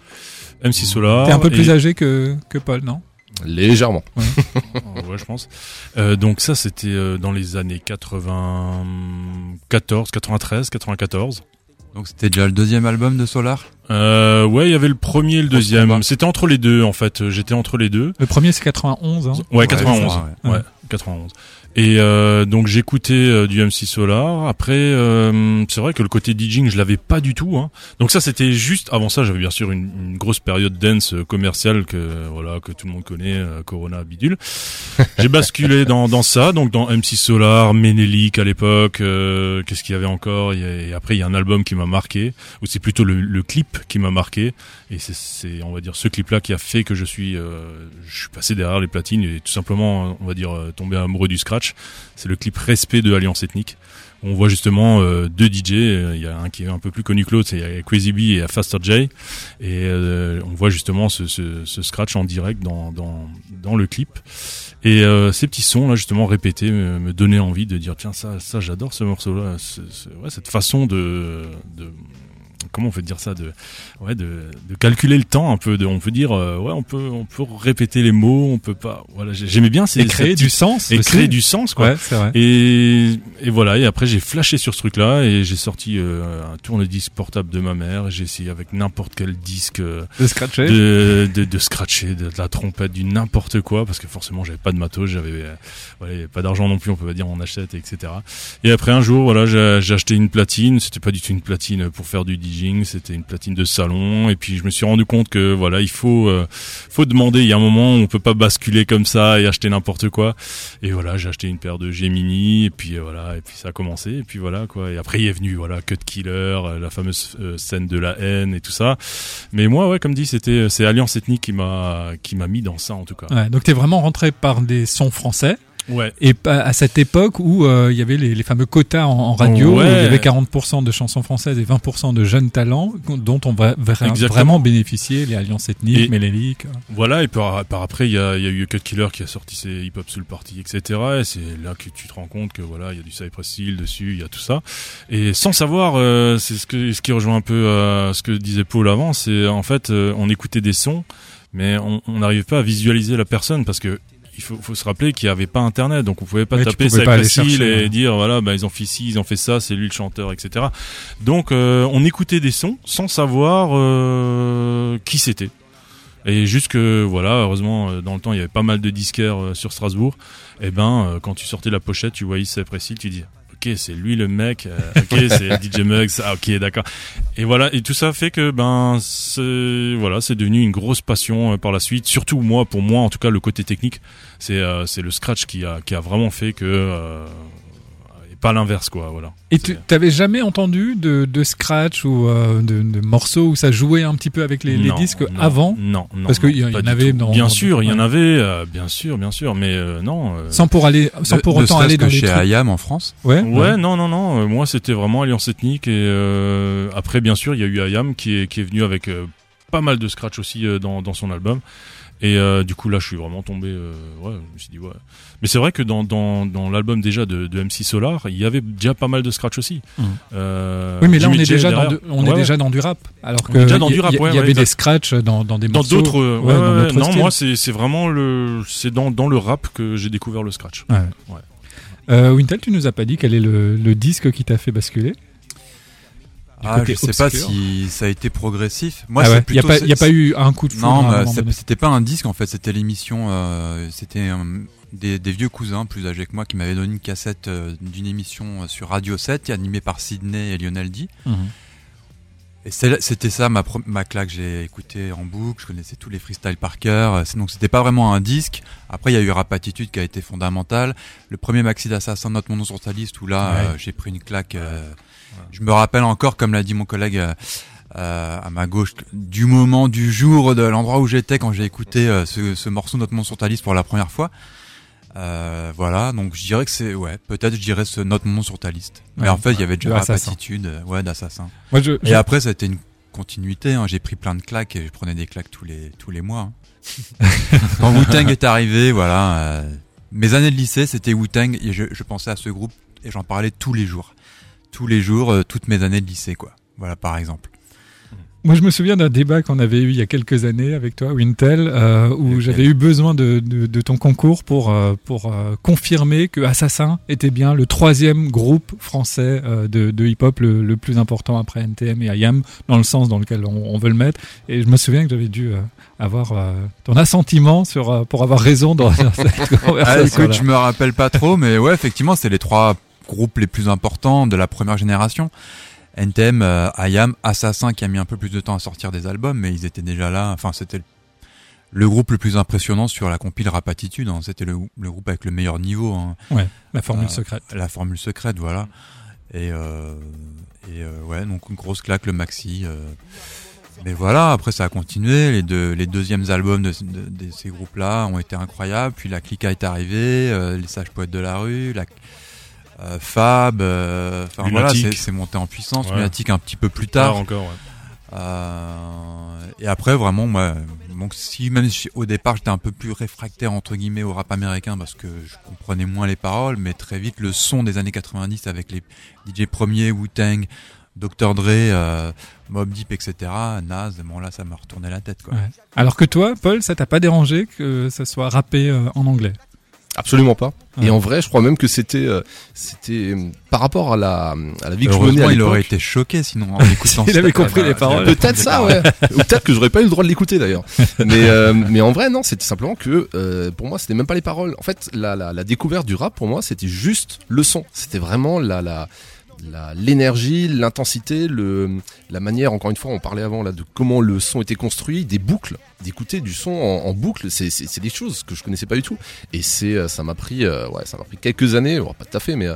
Speaker 3: MC Solar.
Speaker 2: T'es un peu
Speaker 3: et-
Speaker 2: plus âgé que que Paul, non?
Speaker 5: Légèrement.
Speaker 3: ouais, je pense. Euh, donc ça, c'était euh, dans les années 94, 93, 94.
Speaker 6: Donc c'était déjà le deuxième album de Solar.
Speaker 3: Euh, ouais, il y avait le premier et le deuxième. C'était entre les deux, en fait. J'étais entre les deux.
Speaker 2: Le premier c'est 91. Hein.
Speaker 3: Ouais,
Speaker 6: Ouais,
Speaker 3: 91.
Speaker 6: je crois,
Speaker 2: ouais.
Speaker 3: ouais. 91. Et euh, donc j'écoutais euh, du MC Solar. Après, euh, c'est vrai que le côté DJing, je l'avais pas du tout. Hein. Donc ça, c'était juste avant ça. J'avais bien sûr une, une grosse période dance euh, commerciale que voilà que tout le monde connaît, euh, Corona bidule. J'ai basculé dans dans ça, donc dans MC Solar, Menelik à l'époque. euh, Qu'est-ce qu'il y avait encore? Et après, il y a un album qui m'a marqué, ou c'est plutôt le, le clip qui m'a marqué. Et c'est- on va dire, ce clip-là qui a fait que je suis, euh, je suis passé derrière les platines et tout simplement, on va dire, euh, tombé amoureux du scratch. C'est le clip Respect de Alliance Ethnique. On voit justement euh, deux DJ. euh, Il y a un qui est un peu plus connu que l'autre, c'est Crazy B et Faster J. Et euh, on voit justement ce, ce, ce scratch en direct dans, dans, dans le clip. Et euh, ces petits sons là justement répétés me, donnaient envie de dire tiens ça ça j'adore ce morceau là ouais, cette façon de, de comment on peut dire ça de ouais de, de calculer le temps un peu de on peut dire euh, ouais on peut on peut répéter les mots on peut pas voilà j'ai- j'aimais bien ces
Speaker 2: Et créer du sens.
Speaker 3: et
Speaker 2: aussi.
Speaker 3: créer du sens quoi
Speaker 2: Ouais, c'est vrai.
Speaker 3: et, et voilà, et après j'ai flashé sur ce truc-là et j'ai sorti euh, un tourne-disque portable de ma mère. J'ai essayé avec n'importe quel disque euh,
Speaker 2: De scratcher.
Speaker 3: de, de, de scratcher, de, de la trompette, du n'importe quoi, parce que forcément j'avais pas de matos, j'avais euh, avait pas d'argent non plus, on peut pas dire on achète, etc. Et après un jour, voilà, j'ai j'ai acheté une platine. C'était pas du tout une platine pour faire du C'était une platine de salon. Et puis je me suis rendu compte que voilà, il faut euh, faut demander. Il y a un moment où on peut pas basculer comme ça et acheter n'importe quoi. Et voilà, j'ai acheté une paire de Gemini et puis euh, voilà, et puis ça a commencé et puis voilà quoi. Et après il est venu voilà Cut Killer, euh, la fameuse scène de la haine et tout ça. Mais moi ouais, comme dit, c'était c'est Alliance Ethnique qui m'a qui m'a mis dans ça en tout cas.
Speaker 2: Ouais, donc t'es vraiment rentré par des sons français
Speaker 3: Ouais.
Speaker 2: et à cette époque où euh, il y avait les, les fameux quotas en, en radio, où il y avait 40% de chansons françaises et 20% de jeunes talents dont on va
Speaker 3: Exactement.
Speaker 2: vraiment bénéficier, les alliances ethniques,
Speaker 3: Et-
Speaker 2: méléliques.
Speaker 3: Voilà, et par, par après, il y a, il y a eu Cut Killer qui a sorti ses Hip Hop Soul Party, etc. Et c'est là que tu te rends compte que voilà, il y a du Cypress Hill dessus, il y a tout ça. Et sans savoir, euh, c'est ce, que, ce qui rejoint un peu euh, ce que disait Paul avant, c'est en fait, euh, on écoutait des sons, mais on on n'arrivait pas à visualiser la personne parce que il faut, faut se rappeler qu'il n'y avait pas Internet, donc on pouvait pas
Speaker 2: Ouais,
Speaker 3: taper Hill
Speaker 2: chercher,
Speaker 3: et
Speaker 2: ouais.
Speaker 3: dire voilà, bah, ils ont fait ci, ils ont fait ça, c'est lui le chanteur, etc. Donc euh, on écoutait des sons sans savoir euh, qui c'était. Et jusque voilà, heureusement euh, dans le temps il y avait pas mal de disquaires euh, sur Strasbourg. Et ben euh, quand tu sortais la pochette, tu voyais Cypress Hill, tu dis ok c'est lui le mec, euh, ok c'est DJ Muggs, ah ok d'accord. Et voilà et tout ça fait que ben c'est voilà c'est devenu une grosse passion euh, par la suite. Surtout moi pour moi en tout cas le côté technique c'est euh, c'est le scratch qui a qui a vraiment fait que pas l'inverse quoi voilà.
Speaker 2: Et tu t'avais jamais entendu de, de scratch ou euh, de, de morceaux où ça jouait un petit peu avec les, les
Speaker 3: Non,
Speaker 2: disques
Speaker 3: non,
Speaker 2: avant?
Speaker 3: Non, non.
Speaker 2: Parce qu'il y, y en avait dans.
Speaker 3: Bien sûr, il y en avait, euh, bien sûr, bien sûr, mais euh, non. euh,
Speaker 2: Sans pour aller, sans pour autant aller
Speaker 6: que
Speaker 2: dans les
Speaker 6: chez. IAM en France?
Speaker 2: Ouais.
Speaker 3: Ouais, non, non, non. euh, moi, c'était vraiment Alliance Ethnique et euh, après, bien sûr, il y a eu IAM qui est qui est venu avec euh, pas mal de scratch aussi euh, dans dans son album. Et euh, du coup là, je suis vraiment tombé. euh, ouais, je me suis dit ouais. Mais c'est vrai que dans dans, dans l'album déjà de, de MC Solar, il y avait déjà pas mal de scratch aussi.
Speaker 2: Mhm.
Speaker 3: Euh,
Speaker 2: Oui, mais là, on est déjà dans, de- on
Speaker 3: Ouais,
Speaker 2: est
Speaker 3: ouais.
Speaker 2: déjà dans du rap. Alors
Speaker 3: On
Speaker 2: que
Speaker 3: est déjà dans
Speaker 2: il y- avait des scratchs dans, dans des morceaux. dans d'autres
Speaker 3: non, moi c'est vraiment le, c'est dans dans le rap que j'ai découvert le scratch.
Speaker 2: Wintel, tu nous as pas dit quel est le, le disque qui t'a fait basculer?
Speaker 6: Ah,
Speaker 2: côté
Speaker 6: je sais pas si ça a été progressif. Moi,
Speaker 2: Ah ouais, Il n'y a, pas- il y a pas eu un coup de foudre
Speaker 6: Non,
Speaker 2: donné.
Speaker 6: c'était pas un disque en fait, c'était l'émission. euh, c'était euh, des, des vieux cousins plus âgés que moi qui m'avaient donné une cassette euh, d'une émission euh, sur Radio 7 animée par Sydney et Lionel D.
Speaker 2: Mhm.
Speaker 6: Et c'était ça ma, ma claque. J'ai écouté en boucle, je connaissais tous les freestyles par cœur. Donc c'était pas vraiment un disque. Après il y a eu Rap Attitude qui a été fondamental. Le premier maxi d'Assassin Note mon nom sur ta liste où là
Speaker 2: Ouais.
Speaker 6: euh, j'ai pris une claque. Je me rappelle encore, comme l'a dit mon collègue. euh, euh, à ma gauche du moment du jour de l'endroit où j'étais quand j'ai écouté euh, ce, ce morceau Note mon sur ta liste pour la première fois euh, voilà donc je dirais que c'est ouais peut-être je dirais ce mon nom sur ta liste mais
Speaker 2: Ouais.
Speaker 6: en fait il y avait déjà
Speaker 2: De
Speaker 6: Rap
Speaker 2: Assassin.
Speaker 6: attitude euh, ouais d'assassin
Speaker 2: Moi, je,
Speaker 6: et
Speaker 2: je-
Speaker 6: après ça a été une continuité hein. j'ai pris plein de claques et je prenais des claques tous les tous les mois hein. quand Wu-Tang est arrivé voilà euh, mes années de lycée c'était Wu-Tang et je, je pensais à ce groupe et j'en parlais tous les jours tous les jours euh, toutes mes années de lycée quoi voilà par exemple
Speaker 2: Moi, je me souviens d'un débat qu'on avait eu il y a quelques années avec toi, Wintel, euh, où j'avais eu besoin de, de, de ton concours pour, euh, pour euh, confirmer que Assassin était bien le troisième groupe français de, de hip-hop le, le plus important après NTM et IAM, dans le sens dans lequel on, on veut le mettre. Et je me souviens que j'avais dû avoir ton assentiment sur, pour avoir raison dans, cette
Speaker 6: Ah,
Speaker 2: conversation.
Speaker 6: écoute, je me rappelle pas trop, mais ouais, effectivement, c'est les trois groupes les plus importants de la première génération. NTM, euh, IAM, Assassin qui a mis un peu plus de temps à sortir des albums, mais ils étaient déjà là. Enfin, c'était le, groupe le plus impressionnant sur la compile Rap Attitude. hein. C'était le, le groupe avec le meilleur niveau. hein.
Speaker 2: La formule
Speaker 6: Euh,
Speaker 2: secrète.
Speaker 6: La formule secrète, voilà. Et, euh, et euh, ouais, donc une grosse claque, le maxi. euh. Mais voilà, après ça a continué. Les deux, les deuxièmes albums de, de- de ces groupes-là ont été incroyables. Puis la clique est arrivée, les sages poètes de la rue, la euh, Fab. euh, Enfin voilà, c'est c'est monté en puissance.
Speaker 3: Ouais.
Speaker 6: Lunatic un petit peu plus
Speaker 3: Tard
Speaker 6: tard.
Speaker 3: encore. Ouais.
Speaker 6: Euh, et après, vraiment, moi, donc si même si au départ j'étais un peu plus réfractaire entre guillemets au rap américain parce que je comprenais moins les paroles, mais très vite le son des années 90 avec les DJ premiers, Wu-Tang, Dr Dre, euh, Mob Deep, etc. Nas, bon là ça m'a retourné la tête quoi.
Speaker 2: Ouais. Alors que toi, Paul, ça t'a pas dérangé que ça soit rappé euh, en anglais?
Speaker 5: Absolument pas. Et en vrai, je crois même que c'était, euh, c'était euh, par rapport à la, à la vie que je menais à
Speaker 6: il aurait été choqué sinon en écoutant.
Speaker 2: Il avait compris les paroles.
Speaker 5: Peut-être ça, ouais. Ou peut-être que j'aurais pas eu le droit de l'écouter d'ailleurs. Mais euh, mais en vrai, non, c'était simplement que euh, pour moi, c'était même pas les paroles. En fait, la, la, la découverte du rap pour moi, c'était juste le son. C'était vraiment la la- l'énergie, l'intensité, le la manière. Encore une fois, on parlait avant là de comment le son était construit, des boucles, d'écouter du son en, en boucle. C'est des choses que je connaissais pas du tout. Et c'est euh, ça m'a pris euh, ouais, ça m'a pris quelques années, bon, pas tout à fait, mais euh,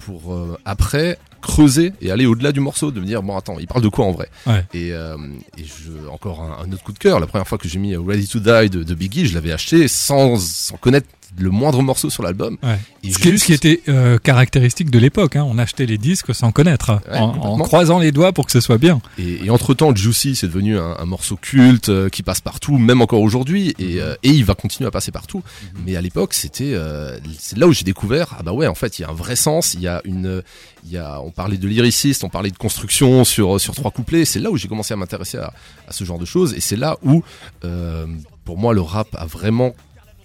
Speaker 5: pour euh, après creuser et aller au-delà du morceau, de me dire bon attends, il parle de quoi en vrai?
Speaker 2: Ouais.
Speaker 5: Et, euh, et je, encore un, un autre coup de cœur. La première fois que j'ai mis Ready to Die de, de Biggie, je l'avais acheté sans, sans connaître le moindre morceau sur l'album.
Speaker 2: Ouais. Ce qui,
Speaker 5: juste-
Speaker 2: qui était euh, caractéristique de l'époque, hein. on achetait les disques sans connaître,
Speaker 5: Ouais,
Speaker 2: en, croisant les doigts pour que ce soit bien.
Speaker 5: Et, et entre temps, Juicy, c'est devenu un, un morceau culte euh, qui passe partout, même encore aujourd'hui, et, euh, et il va continuer à passer partout. Mais à l'époque, c'était, euh, c'est là où j'ai découvert, ah bah ouais, en fait, il y a un vrai sens, il y a une, il y a, on parlait de lyriciste, on parlait de construction sur sur trois couplets. C'est là où j'ai commencé à m'intéresser à, à ce genre de choses, et c'est là où, euh, pour moi, le rap a vraiment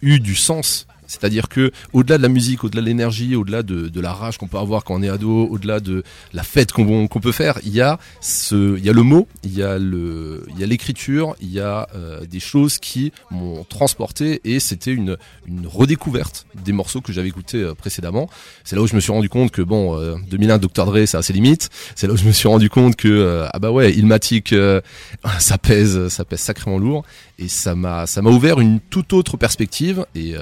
Speaker 5: eu du sens. C'est-à-dire que au-delà de la musique, au-delà de l'énergie, au-delà de, de la rage qu'on peut avoir quand on est ado, au-delà de la fête qu'on qu'on peut faire, il y a ce, il y a le mot, il y a le, il y a l'écriture, il y a euh, des choses qui m'ont transporté et c'était une, une redécouverte des morceaux que j'avais écoutés euh, précédemment. C'est là où je me suis rendu compte que bon, euh, 2001 Dr Dre, ça a ses limites. C'est là où je me suis rendu compte que euh, ah bah ouais, Ilmatic, euh, ça pèse, ça pèse sacrément lourd et ça m'a, ça m'a ouvert une toute autre perspective et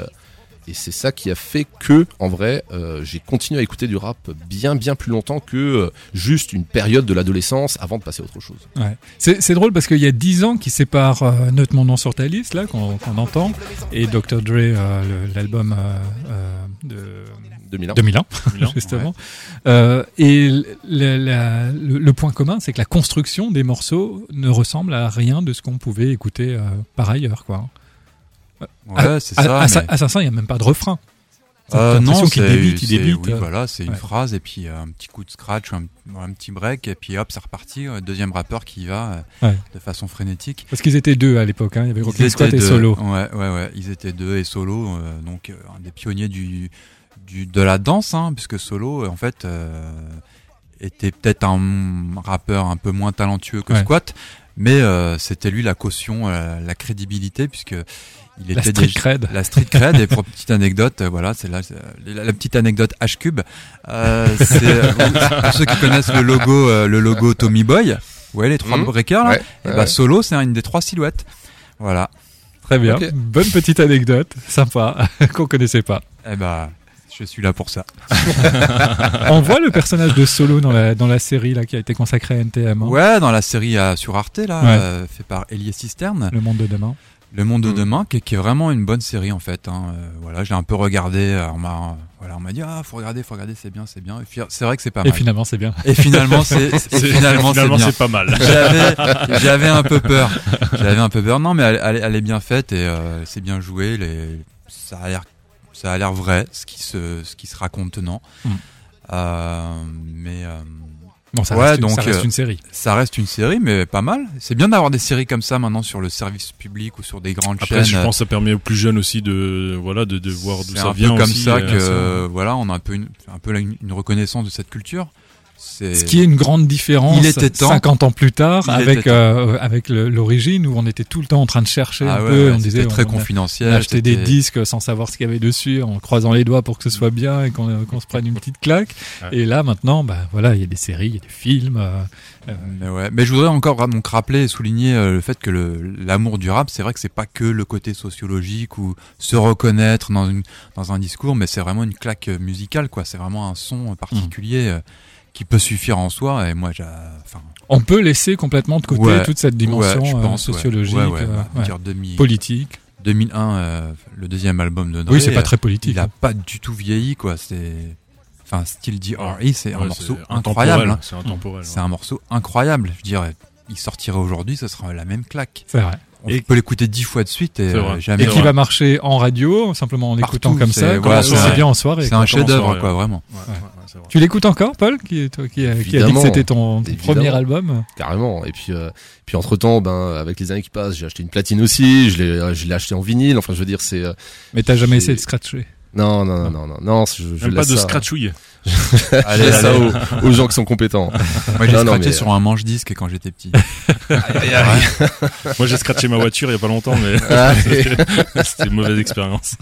Speaker 5: et c'est ça qui a fait que, en vrai, euh, j'ai continué à écouter du rap bien bien plus longtemps que euh, juste une période de l'adolescence avant de passer à autre chose.
Speaker 2: Ouais. C'est drôle parce qu'il y a 10 ans qui séparent euh, Note mon nom sur ta liste, là, qu'on qu'on entend, et Dr. Dre, euh, l'album euh, euh, de
Speaker 5: 2001.
Speaker 2: 2001,
Speaker 3: Milan,
Speaker 2: justement. Euh, et le, la- le- le point commun, c'est que la construction des morceaux ne ressemble à rien de ce qu'on pouvait écouter euh, par ailleurs, quoi.
Speaker 6: Ouais, c'est
Speaker 2: À-
Speaker 6: ça.
Speaker 2: Assa-
Speaker 6: mais-
Speaker 2: Assassin, il y a même pas de refrain.
Speaker 6: Euh, non, c'est-
Speaker 2: débite, il
Speaker 6: c'est-
Speaker 2: débite.
Speaker 6: Oui,
Speaker 2: euh.
Speaker 6: voilà, c'est une phrase et puis euh, un petit coup de scratch, un, un petit break et puis hop, c'est reparti. euh, Deuxième rappeur qui y va
Speaker 2: Ouais.
Speaker 6: de façon frénétique.
Speaker 2: Parce qu'ils étaient deux à l'époque. Hein. Il y avait Rockin'
Speaker 6: étaient
Speaker 2: et. Solo.
Speaker 6: Ouais, ouais, ouais. Ils étaient deux et Solo, donc un des pionniers du, du de la danse, hein, puisque Solo, en fait, était peut-être un rappeur un peu moins talentueux que
Speaker 2: Ouais.
Speaker 6: Squat, mais c'était lui la caution, la crédibilité, puisque il
Speaker 2: La
Speaker 6: était
Speaker 2: street
Speaker 6: déjà-
Speaker 2: cred.
Speaker 6: la street cred et pour petite anecdote, euh, voilà, c'est là euh, la, la petite anecdote H cube. Euh, pour ceux qui connaissent le logo, euh, le logo Tommy Boy. Ouais, les trois
Speaker 5: Mhm.
Speaker 6: breakers là.
Speaker 5: Ouais,
Speaker 6: Et
Speaker 5: ouais,
Speaker 6: bah
Speaker 5: ouais.
Speaker 6: Solo, c'est une des trois silhouettes. Voilà.
Speaker 2: Très bien. Bonne petite anecdote. Sympa. Qu'on connaissait pas.
Speaker 6: Eh bah, je suis là pour ça.
Speaker 2: On voit le personnage de Solo dans la, dans la série là, qui a été consacrée à NTM. hein.
Speaker 6: Ouais, dans la série euh, sur Arte là,
Speaker 2: Ouais.
Speaker 6: euh, fait par Elias Cisterne,
Speaker 2: Le monde de demain.
Speaker 6: Le Monde de
Speaker 5: Mhm.
Speaker 6: demain, qui, est- qui est vraiment une bonne série en fait. Hein. Euh, voilà, j'ai un peu regardé. euh, On m'a, voilà, on m'a dit ah faut regarder, faut regarder, c'est bien, c'est bien. Et puis, c'est vrai que c'est pas
Speaker 2: Et
Speaker 6: mal.
Speaker 2: finalement, c'est bien.
Speaker 6: Et finalement, c'est, et finalement, c'est bien.
Speaker 3: c'est pas mal.
Speaker 6: j'avais j'avais un peu peur j'avais un peu peur non mais elle, elle, elle est bien faite et euh, c'est bien joué les ça a l'air ça a l'air vrai ce qui se ce qui se raconte tenant
Speaker 2: Mm.
Speaker 6: euh, mais euh,
Speaker 2: Bon, ça
Speaker 6: Ouais,
Speaker 2: reste, une-
Speaker 6: donc,
Speaker 2: ça reste
Speaker 6: euh,
Speaker 2: une série.
Speaker 6: ça reste une série mais pas mal. C'est bien d'avoir des séries comme ça maintenant sur le service public ou sur des grandes
Speaker 3: Après, je
Speaker 6: chaînes
Speaker 3: pense que ça permet aux plus jeunes aussi de, voilà, de, de voir d'où
Speaker 6: c'est
Speaker 3: ça
Speaker 6: un
Speaker 3: vient
Speaker 6: peu comme
Speaker 3: aussi,
Speaker 6: ça
Speaker 3: euh,
Speaker 6: que euh, voilà on a un peu une, un peu une reconnaissance de cette culture. c'est
Speaker 2: Ce qui est une grande différence
Speaker 6: Il était temps.
Speaker 2: 50 ans plus tard
Speaker 6: Il
Speaker 2: avec, euh, avec le- l'origine où on était tout le temps en train de chercher
Speaker 6: ah
Speaker 2: un
Speaker 6: ouais,
Speaker 2: peu.
Speaker 6: ouais,
Speaker 2: on disait,
Speaker 6: c'était très
Speaker 2: on,
Speaker 6: confidentiel
Speaker 2: on achetait des disques sans savoir ce qu'il y avait dessus, en croisant les doigts pour que ce soit bien et qu'on qu'on se prenne une petite claque.
Speaker 3: Ouais.
Speaker 2: Et là, maintenant, bah, voilà, il y a des séries, il y a des films. euh, euh,
Speaker 6: Mais ouais, mais je voudrais encore donc rappeler et souligner euh, le fait que le l'amour du rap, c'est vrai que c'est pas que le côté sociologique ou se reconnaître dans une dans un discours, mais c'est vraiment une claque euh, musicale quoi. C'est vraiment un son particulier euh, qui peut suffire en soi. Et moi, j'ai, enfin,
Speaker 2: on peut laisser complètement de côté
Speaker 6: Ouais.
Speaker 2: toute cette dimension
Speaker 6: ouais,
Speaker 2: euh,
Speaker 6: pense, ouais.
Speaker 2: sociologique,
Speaker 6: ouais, ouais,
Speaker 2: euh, ouais,
Speaker 6: dire 2000
Speaker 2: politique.
Speaker 6: 2001, euh, le deuxième album de Dre.
Speaker 2: Oui, c'est pas très politique.
Speaker 6: Il a
Speaker 2: hein.
Speaker 6: pas du tout vieilli quoi. C'est, enfin, style D.R.E. c'est un morceau
Speaker 3: c'est
Speaker 6: incroyable.
Speaker 3: intemporel,
Speaker 6: hein.
Speaker 3: C'est intemporel.
Speaker 6: C'est un morceau incroyable. Je dire, il sortirait aujourd'hui, ce sera la même claque.
Speaker 2: C'est vrai.
Speaker 6: On
Speaker 3: Et-
Speaker 6: peut l'écouter dix fois de suite et euh, jamais.
Speaker 2: Et qui va marcher en radio, simplement en
Speaker 6: Partout,
Speaker 2: écoutant comme ça,
Speaker 6: voilà,
Speaker 3: c'est
Speaker 2: bien en soirée.
Speaker 6: C'est un chef-d'œuvre, quoi, vraiment.
Speaker 3: Ouais, ouais, ouais, c'est vrai.
Speaker 2: Tu l'écoutes encore, Paul, qui, toi, qui, a, qui a dit que c'était ton, premier album
Speaker 5: Carrément. Et puis, euh, puis entre temps, ben, avec les années qui passent, j'ai acheté une platine aussi. Je l'ai, je l'ai acheté en vinyle. Enfin, je veux dire, c'est. euh,
Speaker 2: Mais t'as jamais essayé de scratcher
Speaker 5: non, non, non, non, non, non. Je, je
Speaker 3: Même pas de
Speaker 5: ça,
Speaker 3: scratchouille.
Speaker 5: Je
Speaker 6: Allez,
Speaker 5: ça
Speaker 6: allez.
Speaker 5: aux, aux gens qui sont compétents.
Speaker 6: Moi, j'ai scratché
Speaker 5: mais-
Speaker 6: sur un manche-disque quand j'étais petit.
Speaker 3: Moi, j'ai scratché ma voiture il y a pas longtemps, mais
Speaker 5: Allez.
Speaker 3: c'était une mauvaise expérience.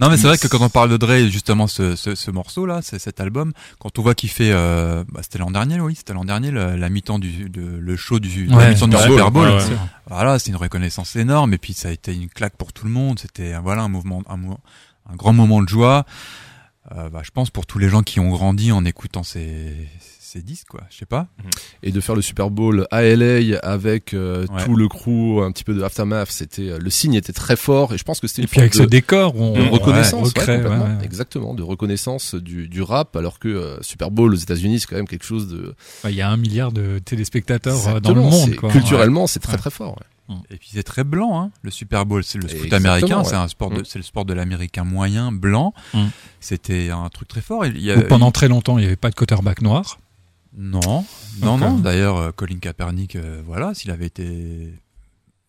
Speaker 6: Non, mais c'est vrai que quand on parle de Dre, justement, ce, ce, ce morceau-là, c'est cet album, quand on voit qu'il fait, euh, bah, c'était l'an dernier, oui, c'était l'an dernier, le- la mi-temps du, de, le show du, de la
Speaker 2: Ouais,
Speaker 6: mi-temps du
Speaker 5: Super Bowl,
Speaker 6: Bowl.
Speaker 3: ouais, ouais.
Speaker 6: Voilà, c'est une reconnaissance énorme, et puis ça a été une claque pour tout le monde. C'était, euh, voilà, un mouvement, un, mo- un grand moment de joie. Euh, bah, je pense pour tous les gens qui ont grandi en écoutant ces, ces disques, quoi. Je sais pas.
Speaker 5: Et de faire le Super Bowl à LA avec euh,
Speaker 6: Ouais.
Speaker 5: tout le crew, un petit peu de Aftermath, c'était euh, le signe était très fort. Et je pense que c'était
Speaker 2: Et puis avec ce décor, on,
Speaker 5: de reconnaissance, ouais,
Speaker 2: recrée, ouais,
Speaker 5: exactement, de reconnaissance du, du rap, alors que euh, Super Bowl aux États-Unis, c'est quand même quelque chose de
Speaker 2: Il y a un milliard de téléspectateurs dans le monde.
Speaker 5: c'est-
Speaker 2: Quoi.
Speaker 5: Culturellement, c'est très très fort. ouais.
Speaker 6: Et puis c'est très blanc, hein, le Super Bowl. C'est le foot américain,
Speaker 5: ouais.
Speaker 6: c'est un sport de,
Speaker 5: Mm.
Speaker 6: c'est le sport de l'américain moyen blanc.
Speaker 2: Mm.
Speaker 6: C'était un truc très fort. Il y a,
Speaker 2: pendant très longtemps, il n'y avait pas de quarterback noir.
Speaker 6: Non, non, non. D'ailleurs, euh, Colin Kaepernick, euh, voilà, s'il avait été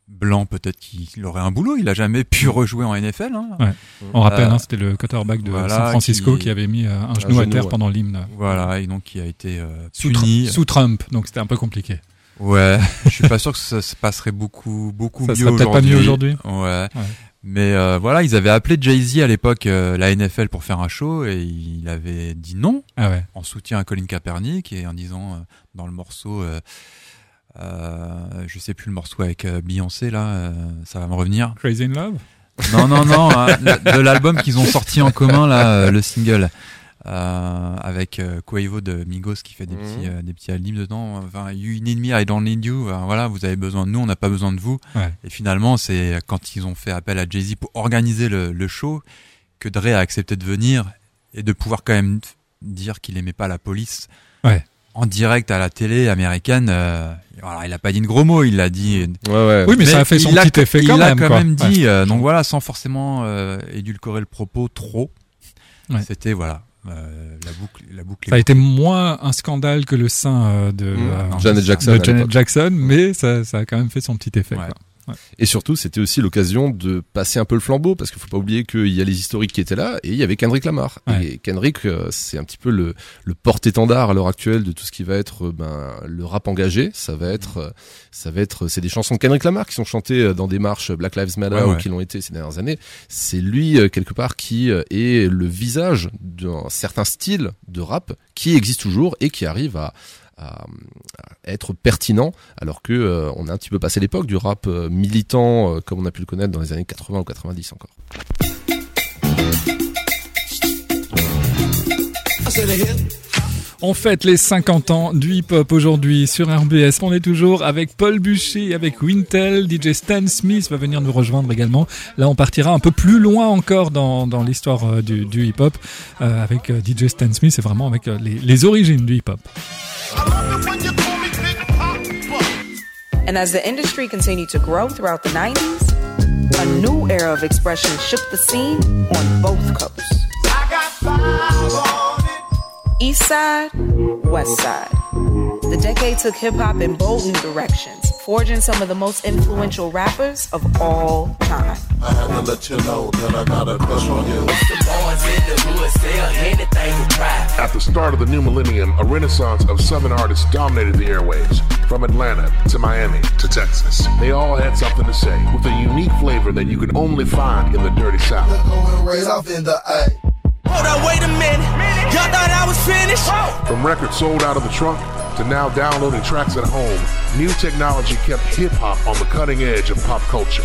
Speaker 6: blanc, peut-être qu'il aurait un boulot. Il a jamais pu rejouer en NFL. Hein.
Speaker 2: Ouais. On rappelle,
Speaker 6: Euh,
Speaker 2: hein, c'était le quarterback de
Speaker 6: voilà,
Speaker 2: San Francisco qui,
Speaker 6: qui-
Speaker 2: avait mis euh, un genou à terre
Speaker 5: ouais.
Speaker 2: pendant l'hymne.
Speaker 6: Voilà, et donc qui a été euh,
Speaker 2: Sous,
Speaker 6: puni.
Speaker 2: Tr- sous Trump, donc c'était un peu compliqué.
Speaker 6: Ouais, je suis pas sûr que ça se passerait beaucoup, beaucoup
Speaker 2: Ça
Speaker 6: mieux
Speaker 2: serait peut-être pas mieux aujourd'hui.
Speaker 6: Ouais. Mais euh, voilà, ils avaient appelé Jay-Z à l'époque, euh, la NFL, pour faire un show, et il avait dit non.
Speaker 2: Ah ouais.
Speaker 6: en soutien à Colin Kaepernick et en disant euh, dans le morceau, euh, euh, je sais plus le morceau avec euh, Beyoncé là, euh, ça va me revenir.
Speaker 2: Crazy in Love?
Speaker 6: Non non non, hein, de l'album qu'ils ont sorti en commun là, le single. Euh, avec euh, Quavo de Migos qui fait des
Speaker 5: Mhm.
Speaker 6: petits euh, des petits hymnes dedans enfin you need me I don't need you Enfin, voilà vous avez besoin de nous on n'a pas besoin de vous
Speaker 2: Ouais.
Speaker 6: et finalement c'est quand ils ont fait appel à Jay-Z pour organiser le, le show que Dre a accepté de venir et de pouvoir quand même dire qu'il aimait pas la police
Speaker 2: Ouais.
Speaker 6: en direct à la télé américaine, euh, alors il a pas dit de gros mots, il l'a dit.
Speaker 5: Ouais, ouais.
Speaker 2: Oui, mais, ça a fait son petit effet quand
Speaker 6: il
Speaker 2: même.
Speaker 6: Il a quand
Speaker 2: quoi.
Speaker 6: même
Speaker 2: Ouais.
Speaker 6: dit, euh, donc voilà, sans forcément euh, édulcorer le propos trop.
Speaker 2: Ouais.
Speaker 6: C'était voilà, euh, la boucle, la boucle.
Speaker 2: Ça a été moins un scandale que le sein euh, de,
Speaker 5: Mmh.
Speaker 2: euh,
Speaker 5: Janet Jackson,
Speaker 2: de
Speaker 5: à
Speaker 2: Janet
Speaker 5: l'époque.
Speaker 2: Jackson, mais ça, ça a quand même fait son petit effet.
Speaker 6: Ouais.
Speaker 2: quoi.
Speaker 5: Et surtout, c'était aussi l'occasion de passer un peu le flambeau, parce qu'il faut pas oublier qu'il y a les historiques qui étaient là, et il y avait Kendrick Lamar.
Speaker 2: Ouais.
Speaker 5: Et Kendrick, euh, c'est un petit peu le, le porte-étendard à l'heure actuelle de tout ce qui va être euh, ben, le rap engagé. Ça va être, euh, ça va être, c'est des chansons de Kendrick Lamar qui sont chantées dans des marches Black Lives Matter
Speaker 6: Ouais,
Speaker 5: ou qui l'ont été ces dernières années. C'est lui quelque part qui est le visage d'un certain style de rap qui existe toujours et qui arrive à être pertinent alors que euh, on a un petit peu passé l'époque du rap euh, militant euh, comme on a pu le connaître dans les années 80 ou 90 encore.
Speaker 2: On fête les 50 ans du hip-hop aujourd'hui sur RBS. On est toujours avec Paul Buchy, avec Wintel, DJ Stan Smith va venir nous rejoindre également. Là, on partira un peu plus loin encore dans, dans l'histoire euh, du, du hip-hop euh, avec euh, DJ Stan Smith. C'est vraiment avec les, les origines du hip-hop.
Speaker 7: And as the industry continued to grow throughout the 90s, a new era of expression shook the scene on both coasts. East side, west side. The decade took hip hop in bold new directions, forging some of the most influential rappers of all time.
Speaker 8: I had to let you know that I got a crush on you.
Speaker 9: At the start of the new millennium, a renaissance of Southern artists dominated the airwaves. From Atlanta to Miami to Texas. They all had something to say with a unique flavor that you could only find in the Dirty South.
Speaker 8: Going right off in the A.
Speaker 1: Hold on, wait a minute. Y'all thought I was finished?
Speaker 9: From records sold out of the trunk to now downloading tracks at home, new technology kept hip hop on the cutting edge of pop culture.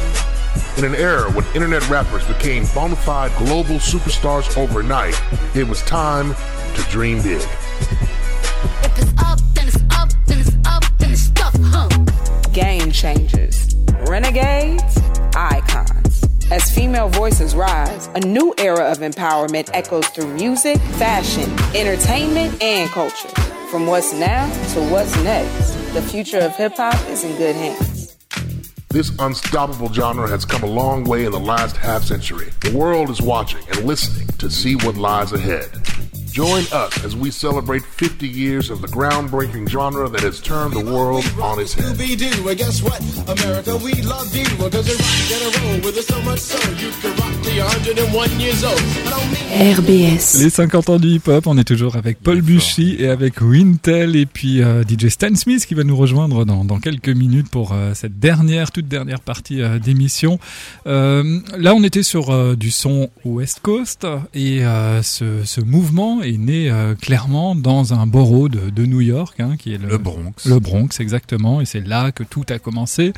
Speaker 9: In an era when internet rappers became bona fide global superstars overnight, it was time to dream big.
Speaker 10: If it's up, then it's up, then it's up, then it's stuff, huh?
Speaker 7: Game changers, renegades, icons. As female voices rise, a new era of empowerment echoes through music, fashion, entertainment, and culture. From what's now to what's next, the future of hip hop is in good hands.
Speaker 9: This unstoppable genre has come a long way in the last half century. The world is watching and listening to see what lies ahead. Join us as we celebrate 50 years of the groundbreaking genre that has turned the world on its head.
Speaker 8: And guess what? America, we love you. Cause you rock and roll with us so much so you can rock till you're 101 years old.
Speaker 11: RBS.
Speaker 2: Les 50 ans du hip-hop, on est toujours avec Paul Buchy et avec Wintel et puis euh, DJ Stan Smith qui va nous rejoindre dans, dans quelques minutes pour euh, cette dernière, toute dernière partie euh, d'émission. Euh, là, on était sur euh, du son West Coast et euh, ce, ce mouvement est né euh, clairement dans un borough de, de New York, hein, qui est le,
Speaker 6: le Bronx.
Speaker 2: le Bronx, exactement, et c'est là que tout a commencé.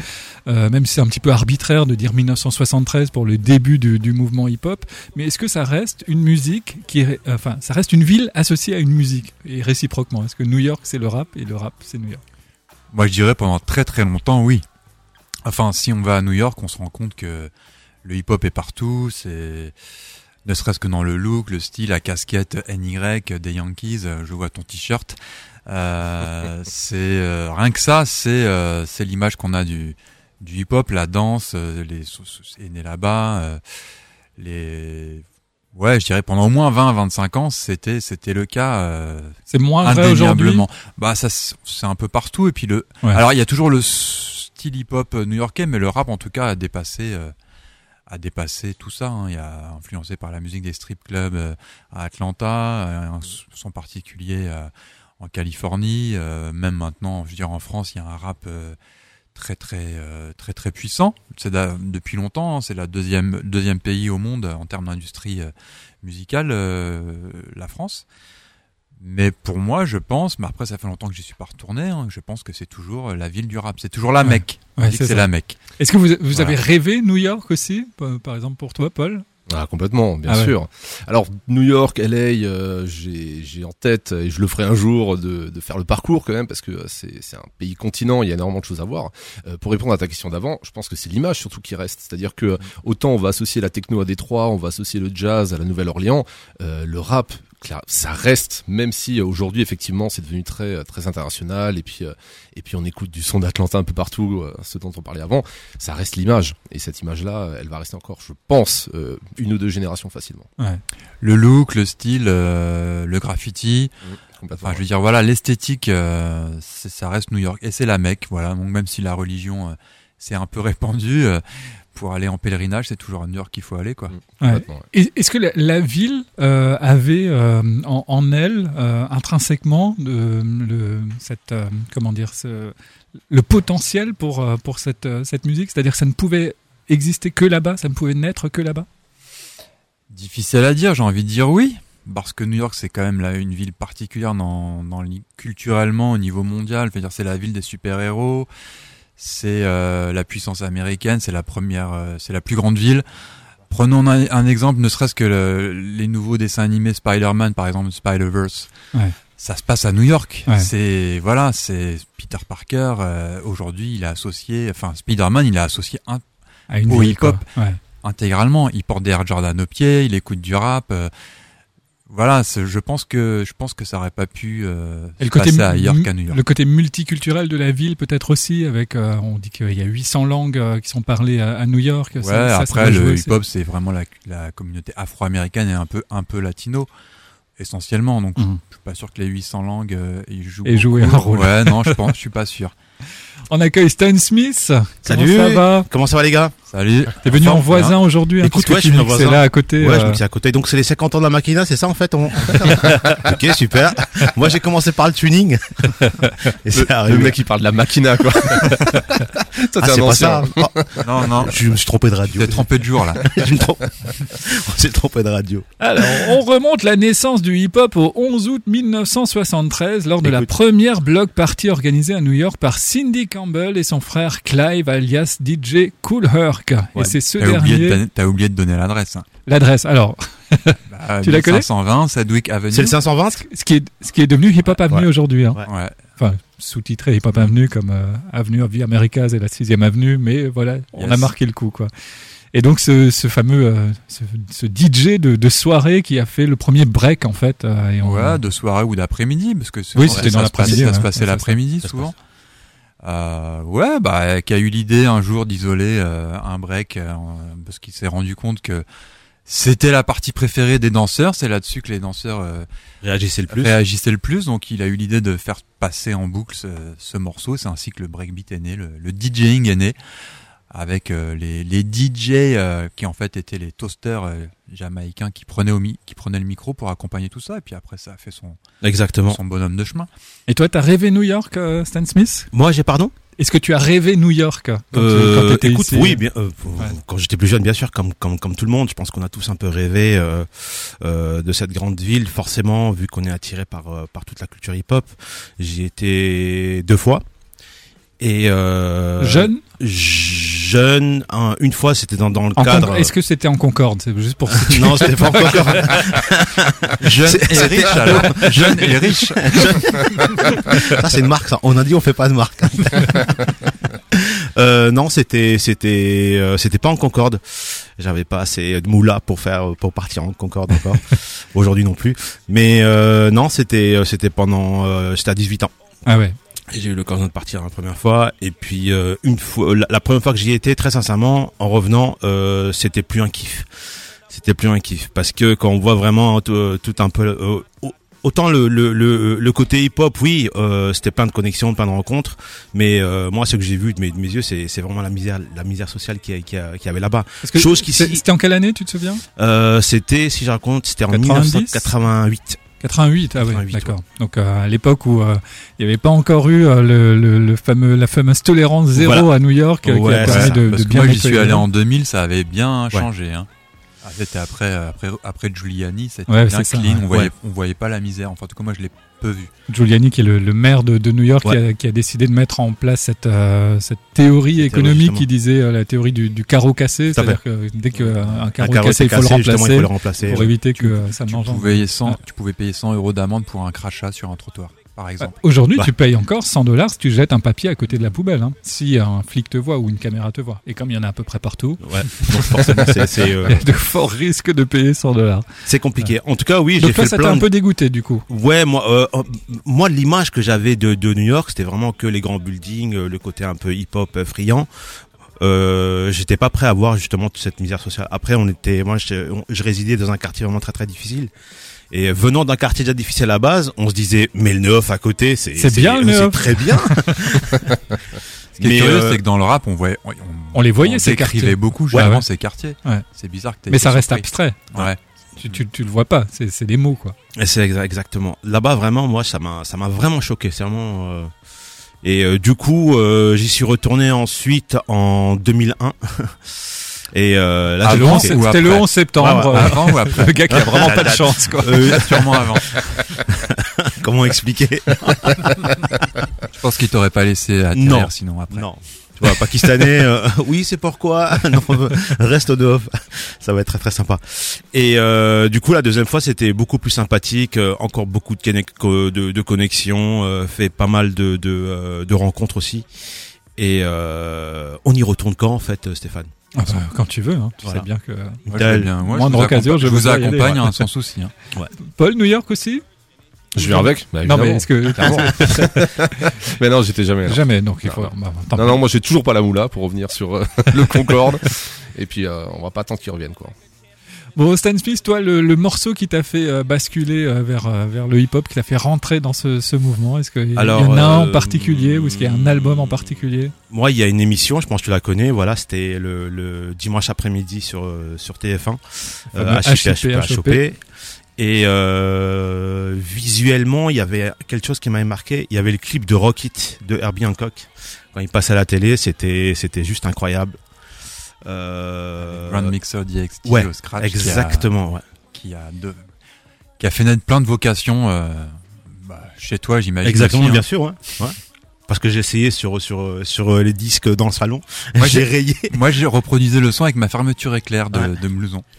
Speaker 2: Euh, même si c'est un petit peu arbitraire de dire 1973 pour le début du, du mouvement hip-hop, mais est-ce que ça reste une musique qui, est, enfin, ça reste une ville associée à une musique et réciproquement Est-ce que New York c'est le rap et le rap c'est New York?
Speaker 6: Moi, je dirais pendant très très longtemps, oui. Enfin, si on va à New York, on se rend compte que le hip-hop est partout. C'est ne serait-ce que dans le look, le style, la casquette NY des Yankees. euh, Je vois ton t-shirt. Euh, c'est euh, rien que ça, c'est euh, c'est l'image qu'on a du du hip-hop, la danse, euh, les est né là-bas. euh, les ouais, je dirais pendant au moins 20-25 ans, c'était c'était le cas. euh,
Speaker 2: C'est moins vrai aujourd'hui.
Speaker 6: Bah ça c'est un peu partout et puis le
Speaker 2: Ouais.
Speaker 6: alors il y a toujours le style hip-hop new-yorkais mais le rap en tout cas a dépassé euh, a dépassé tout ça hein. il a influencé par la musique des strip clubs euh, à Atlanta euh, en son particulier euh, en Californie même maintenant je veux dire en France il y a un rap très très très très puissant c'est depuis longtemps hein. c'est la deuxième deuxième pays au monde en termes d'industrie musicale la France mais pour moi, je pense, mais après ça fait longtemps que j'y suis pas retourné, hein, je pense que c'est toujours la ville du rap, c'est toujours la
Speaker 2: Ouais.
Speaker 6: Mecque.
Speaker 2: Ouais, c'est
Speaker 6: la Mecque.
Speaker 2: Est-ce que vous, vous
Speaker 6: Voilà.
Speaker 2: avez rêvé New York aussi, par exemple pour toi, Paul?
Speaker 5: Ah, complètement, bien
Speaker 2: Ah ouais.
Speaker 5: sûr. Alors, New York, LA, euh, j'ai j'ai en tête, et je le ferai un jour, de, de faire le parcours quand même, parce que c'est c'est un pays continent, il y a énormément de choses à voir. Euh, pour répondre à ta question d'avant, je pense que c'est l'image surtout qui reste. C'est-à-dire que autant on va associer la techno à Détroit, on va associer le jazz à la Nouvelle-Orléans, euh, le rap, ça reste, même si euh, aujourd'hui effectivement c'est devenu très euh, très international et puis euh, et puis on écoute du son d'Atlanta un peu partout, ce dont on parlait avant, ça reste l'image et cette image-là, elle va rester encore, je pense, une ou deux générations facilement.
Speaker 6: Le look, le style, euh, le graffiti.
Speaker 5: Complètement.
Speaker 6: Enfin, je veux dire, voilà, l'esthétique, euh, c'est- ça reste New York et c'est la Mecque. Voilà, donc même si la religion euh, s'est un peu répandue, euh, pour aller en pèlerinage, c'est toujours à New York qu'il faut aller, quoi.
Speaker 2: Ouais.
Speaker 5: Complètement, ouais.
Speaker 2: Et- Est-ce que la, la ville euh, avait euh, en, en elle euh, intrinsèquement de, le, cette euh, comment dire ce, le potentiel pour pour cette cette musique, c'est-à-dire que ça ne pouvait exister que là-bas, ça ne pouvait naître que là-bas?
Speaker 6: Difficile à dire, j'ai envie de dire oui, parce que New York c'est quand même là une ville particulière dans, dans le- culturellement au niveau mondial. C'est la ville des super héros, c'est euh, la puissance américaine, c'est la première, euh, c'est la plus grande ville. Prenons un, un exemple, ne serait-ce que le- les nouveaux dessins animés Spider-Man, par exemple Spider-Verse.
Speaker 2: Ouais.
Speaker 6: Ça se passe à New York.
Speaker 2: Ouais.
Speaker 6: C'est voilà, c'est Peter Parker. euh, Aujourd'hui, il est associé, enfin Spider-Man, il est associé un-
Speaker 2: À une
Speaker 6: Au hip-hop.
Speaker 2: Ouais.
Speaker 6: intégralement. Il porte des Air Jordan aux pieds, il écoute du rap. Euh, voilà, je pense que je pense que ça aurait pas pu euh,
Speaker 2: Et
Speaker 6: se
Speaker 2: le côté
Speaker 6: passer ailleurs qu'à New York.
Speaker 2: le côté multiculturel de la ville peut-être aussi avec euh, on dit qu'il y a 800 langues euh, qui sont parlées à, à New York.
Speaker 6: Ouais,
Speaker 2: ça,
Speaker 6: après le hip-hop c'est vraiment la, la communauté afro-américaine et un peu un peu latino essentiellement. Donc
Speaker 2: Mhm.
Speaker 6: je suis pas sûr que les 800 langues euh, ils jouent.
Speaker 2: Et jouer un rôle.
Speaker 6: Ouais, non, je pense, je suis pas sûr.
Speaker 2: On accueille Stan Smith.
Speaker 11: Salut.
Speaker 2: Comment ça va
Speaker 11: Comment ça va les gars
Speaker 6: Salut.
Speaker 2: T'es venu en voisin aujourd'hui. hein,
Speaker 11: Écoute, ouais, je suis
Speaker 2: c'est
Speaker 11: voisin.
Speaker 2: là à côté.
Speaker 11: Ouais, je
Speaker 2: euh,
Speaker 11: me suis à côté. Donc c'est les 50 ans de la Makina, c'est ça en fait on... Ok, super. Moi j'ai commencé par le tuning. Et c'est
Speaker 5: Le
Speaker 11: arrivé.
Speaker 5: mec qui parle de la machina quoi. ça
Speaker 11: Ah,
Speaker 5: c'est
Speaker 11: pas ça. Oh,
Speaker 6: Non, non.
Speaker 11: je me suis trompé de radio.
Speaker 6: T'es trompé de jour là.
Speaker 11: Je me trompe. On s'est trompé de radio.
Speaker 2: Alors, on remonte la naissance du hip-hop au 11 août 1973 lors de la première block party organisée à New York par Cindy Campbell et son frère Clive alias DJ Cool Herc. Et c'est ce
Speaker 6: T'as oublié, de
Speaker 2: dernier.
Speaker 6: donner- t'as oublié de donner l'adresse. hein.
Speaker 2: L'adresse. Alors,
Speaker 6: Bah,
Speaker 2: Tu la connais?
Speaker 6: 520 Sedgwick Avenue.
Speaker 11: C'est le 520
Speaker 2: ce qui est, ce qui est devenu Hip Hop Avenue
Speaker 11: Ouais.
Speaker 2: aujourd'hui. Hein.
Speaker 11: Ouais.
Speaker 2: Enfin, sous-titré Hip Hop Avenue comme euh, Avenue of the Americas et la 6 Avenue, mais voilà, on a marqué le coup, quoi. Et donc ce, ce fameux euh, ce, ce DJ de, de soirée qui a fait le premier break en fait. euh, et on-
Speaker 6: Ouais, de soirée ou d'après-midi, parce que c'est-
Speaker 2: Oui,
Speaker 6: ça
Speaker 2: c'était
Speaker 6: se
Speaker 2: dans
Speaker 6: passait-
Speaker 2: l'après-midi,
Speaker 6: Ça se passait
Speaker 2: Ouais,
Speaker 6: l'après-midi
Speaker 11: Ça se
Speaker 6: souvent. Euh, ouais, bah, qui a eu l'idée un jour d'isoler euh, un break euh, parce qu'il s'est rendu compte que c'était la partie préférée des danseurs. C'est là-dessus que les danseurs euh,
Speaker 11: Réagissez le plus.
Speaker 6: réagissaient le plus. Donc, il a eu l'idée de faire passer en boucle ce, ce morceau. C'est ainsi que le breakbeat est né, le, le DJing est né avec euh, les, les DJ euh, qui en fait étaient les toasters jamaïcains qui prenaient au mi qui prenaient le micro pour accompagner tout ça. Et puis après, ça a fait son
Speaker 11: Exactement.
Speaker 6: son bonhomme de chemin.
Speaker 2: Et toi, t'as rêvé New York, euh, Stan Smith?
Speaker 11: Moi j'ai pardon?
Speaker 2: Est-ce que tu as rêvé New York quand, tu-
Speaker 11: Euh,
Speaker 2: quand t'étais
Speaker 11: écoute,
Speaker 2: ici
Speaker 11: oui, bien, euh,
Speaker 2: Ouais.
Speaker 11: quand j'étais plus jeune, bien sûr, comme comme comme tout le monde, je pense qu'on a tous un peu rêvé euh, euh, de cette grande ville. Forcément, vu qu'on est attiré par euh, par toute la culture hip-hop, j'y étais deux fois. Et euh,
Speaker 2: Jeune?
Speaker 11: Jeune, un- une fois, c'était dans dans le
Speaker 2: En
Speaker 11: cadre.
Speaker 2: Est-ce que c'était en Concorde? C'est juste pour
Speaker 11: non, c'était pas encore.
Speaker 6: Jeune
Speaker 11: C'est-
Speaker 6: et riche alors. Jeune et riche.
Speaker 11: ça c'est une marque ça. On a dit on fait pas de marque. euh, non, c'était c'était euh, c'était pas en Concorde. J'avais pas assez de moula pour faire pour partir en Concorde encore. Aujourd'hui non plus. Mais euh, non, c'était c'était pendant euh, j'étais à 18 ans.
Speaker 2: Ah ouais.
Speaker 11: J'ai eu l'occasion de partir la première fois et puis euh, une fois la, la première fois que j'y étais très sincèrement en revenant euh, c'était plus un kiff. C'était plus un kiff parce que quand on voit vraiment tout, tout un peu euh, au- autant le le le, le côté hip hop oui euh, c'était plein de connexions plein de rencontres mais euh, moi ce que j'ai vu de mes, de mes yeux c'est c'est vraiment la misère la misère sociale qui qui, a- qui avait là-bas. Chose qui
Speaker 2: C'était en quelle année, tu te souviens?
Speaker 11: Euh, c'était si je raconte c'était en
Speaker 2: 90?
Speaker 11: 1988.
Speaker 2: 88, ah oui,
Speaker 11: 88,
Speaker 2: d'accord. Donc euh, à l'époque où euh, il n'y avait pas encore eu euh, le, le, le fameux, la fameuse tolérance zéro
Speaker 11: Voilà.
Speaker 2: à New York euh,
Speaker 11: Ouais,
Speaker 2: qui a permis
Speaker 11: ça,
Speaker 2: de,
Speaker 6: Parce
Speaker 2: de
Speaker 6: que
Speaker 2: bien
Speaker 6: moi, j'y suis allé en 2000, ça avait bien
Speaker 11: Ouais.
Speaker 6: changé. Hein. Ah, C'était après, après, après Giuliani, c'était
Speaker 2: Ouais,
Speaker 6: bien
Speaker 2: ça,
Speaker 6: clean.
Speaker 2: ouais.
Speaker 6: On voyait,
Speaker 11: Ouais.
Speaker 6: on voyait pas la misère. Enfin, en tout cas, moi, je l'ai peu vu.
Speaker 2: Giuliani, qui est le, le maire de, de New York, qui, a, qui a décidé de mettre en place cette, euh, cette théorie économique qui disait euh, la théorie du, du carreau cassé, c'est-à-dire que dès qu'un
Speaker 11: Un
Speaker 2: carreau
Speaker 11: carreau
Speaker 2: cassé, il faut le
Speaker 11: cassé, il
Speaker 2: remplacer
Speaker 11: faut le remplacer.
Speaker 2: pour éviter que euh, ça
Speaker 6: Tu
Speaker 2: mange.
Speaker 6: pouvais, 100, tu pouvais payer 100 euros d'amende pour un crachat sur un trottoir. Par exemple.
Speaker 2: Aujourd'hui,
Speaker 11: Bah.
Speaker 2: tu payes encore 100 dollars si tu jettes un papier à côté de la poubelle. Hein, si un flic te voit ou une caméra te voit. Et comme il y en a à peu près partout,
Speaker 11: Ouais. Donc forcément, c'est euh,
Speaker 2: il y a de forts risques de payer 100 dollars.
Speaker 11: c'est compliqué. En tout cas, oui, j'ai fait
Speaker 2: toi, ça t'a un peu dégoûté du coup.
Speaker 11: Ouais, moi, euh, euh, moi, l'image que j'avais de, de New York, c'était vraiment que les grands buildings, euh, le côté un peu hip-hop euh, friand. Euh, j'étais pas prêt à voir justement toute cette misère sociale. Après, on était, moi, je résidais dans un quartier vraiment très très difficile. Et venant d'un quartier déjà difficile à la base, on se disait, mais le neuf à côté, c'est
Speaker 2: C'est bien,
Speaker 11: c'est très bien.
Speaker 6: Ce qui est curieux,
Speaker 11: euh,
Speaker 6: c'est que dans le rap, on voyait, on,
Speaker 2: On les voyait,
Speaker 6: on
Speaker 2: ces quartiers.
Speaker 6: beaucoup justement
Speaker 2: ouais.
Speaker 6: ces quartiers.
Speaker 2: Ouais.
Speaker 6: C'est bizarre que t'aies
Speaker 2: Mais ça reste
Speaker 6: surpris.
Speaker 2: abstrait.
Speaker 6: Ouais.
Speaker 2: Tu, tu, tu le vois pas. C'est c'est des mots quoi.
Speaker 11: Et C'est exa- exactement. Là-bas, vraiment, moi, ça m'a, ça m'a vraiment choqué. C'est vraiment. euh, Et euh, du coup, euh, j'y suis retourné ensuite en 2001. Et euh, là,
Speaker 6: Ah,
Speaker 11: j'ai
Speaker 2: le
Speaker 6: Avant
Speaker 2: 11
Speaker 11: manqué.
Speaker 6: ou
Speaker 2: C'était le
Speaker 6: après
Speaker 2: 11 septembre.
Speaker 11: Ouais, ouais.
Speaker 6: Avant ou après
Speaker 2: Le gars qui a vraiment pas de chance quoi.
Speaker 11: Euh,
Speaker 6: Sûrement avant.
Speaker 11: comment expliquer?
Speaker 6: Je pense qu'il t'aurait pas laissé atterrir
Speaker 11: Non.
Speaker 6: sinon après.
Speaker 11: Non. Tu vois, pakistanais, euh, oui, c'est pourquoi. non, reste au off. Ça va être très très sympa. Et euh, du coup, la deuxième fois, c'était beaucoup plus sympathique. euh, encore beaucoup de, de, de connexions, euh, fait pas mal de, de, euh, de rencontres aussi. Et euh, on y retourne quand, en fait, Stéphane?
Speaker 2: Ah bah, quand tu veux. Hein. Tu
Speaker 11: Voilà.
Speaker 2: sais bien que.
Speaker 6: Moi, bien. Moi,
Speaker 2: Moindre
Speaker 6: je vous
Speaker 2: occasion,
Speaker 6: accompagne-
Speaker 2: je
Speaker 6: je vous
Speaker 2: aller,
Speaker 6: accompagne
Speaker 2: ouais.
Speaker 6: hein, sans souci. hein.
Speaker 2: Paul, New York aussi.
Speaker 5: Je viens avec. Bah,
Speaker 2: Non mais est-ce que
Speaker 5: mais non, j'étais jamais là.
Speaker 2: jamais donc il faut. bah,
Speaker 5: Non,
Speaker 2: pis.
Speaker 5: non, moi j'ai toujours pas la moula pour revenir sur euh, le Concorde. Et puis euh, on va pas attendre qu'il revienne quoi.
Speaker 2: Bon, Stan Smith, toi, le, le morceau qui t'a fait euh, basculer euh, vers euh, vers le hip-hop, qui t'a fait rentrer dans ce, ce mouvement, est-ce qu'il y, en a un en
Speaker 11: euh,
Speaker 2: particulier ou est-ce qu'il y a un album en particulier?
Speaker 11: Moi, il y a une émission, je pense que tu la connais. Voilà, c'était le, le dimanche après-midi sur euh, sur TF1,
Speaker 2: Fameux HIP,
Speaker 11: HIP. Et euh, visuellement, il y avait quelque chose qui m'avait marqué. Il y avait le clip de Rocket de Herbie Hancock quand il passait à la télé. C'était c'était juste incroyable. Euh,
Speaker 6: Grand Mixer DXT
Speaker 11: ouais,
Speaker 6: au Scratch.
Speaker 11: exactement. ouais.
Speaker 6: Qui a, qui a, de- qui a fait naître plein de vocations euh, bah, chez toi, j'imagine.
Speaker 11: Exactement,
Speaker 6: aussi, hein.
Speaker 11: bien sûr. Ouais. Ouais. Parce que j'ai essayé sur sur sur euh, les disques dans le salon.
Speaker 6: Moi,
Speaker 11: j'ai rayé.
Speaker 6: Moi, j'ai reproduisé le son avec ma fermeture éclair de,
Speaker 11: Ouais.
Speaker 6: de Blouson.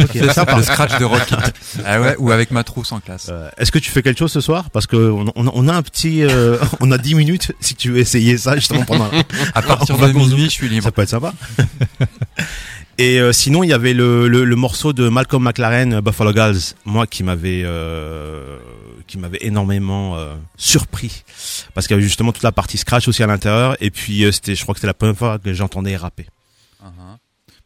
Speaker 11: Ok,
Speaker 6: C'est
Speaker 11: sympa.
Speaker 6: le scratch de Rocket. ah ouais, ou avec ma trousse en classe.
Speaker 11: Euh, Est-ce que tu fais quelque chose ce soir? Parce que on, on- on a un petit, euh, on a 10 minutes si tu veux essayer ça justement pendant.
Speaker 6: À partir de minuit, je suis libre.
Speaker 11: Ça peut être sympa. Et euh, sinon, il y avait le, le, le morceau de Malcolm McLaren, Buffalo Girls, moi qui m'avait euh, qui m'avait énormément euh, surpris parce qu'il y avait justement toute la partie scratch aussi à l'intérieur. Et puis euh, c'était, je crois que c'était la première fois que j'entendais rapper.
Speaker 6: Uh-huh.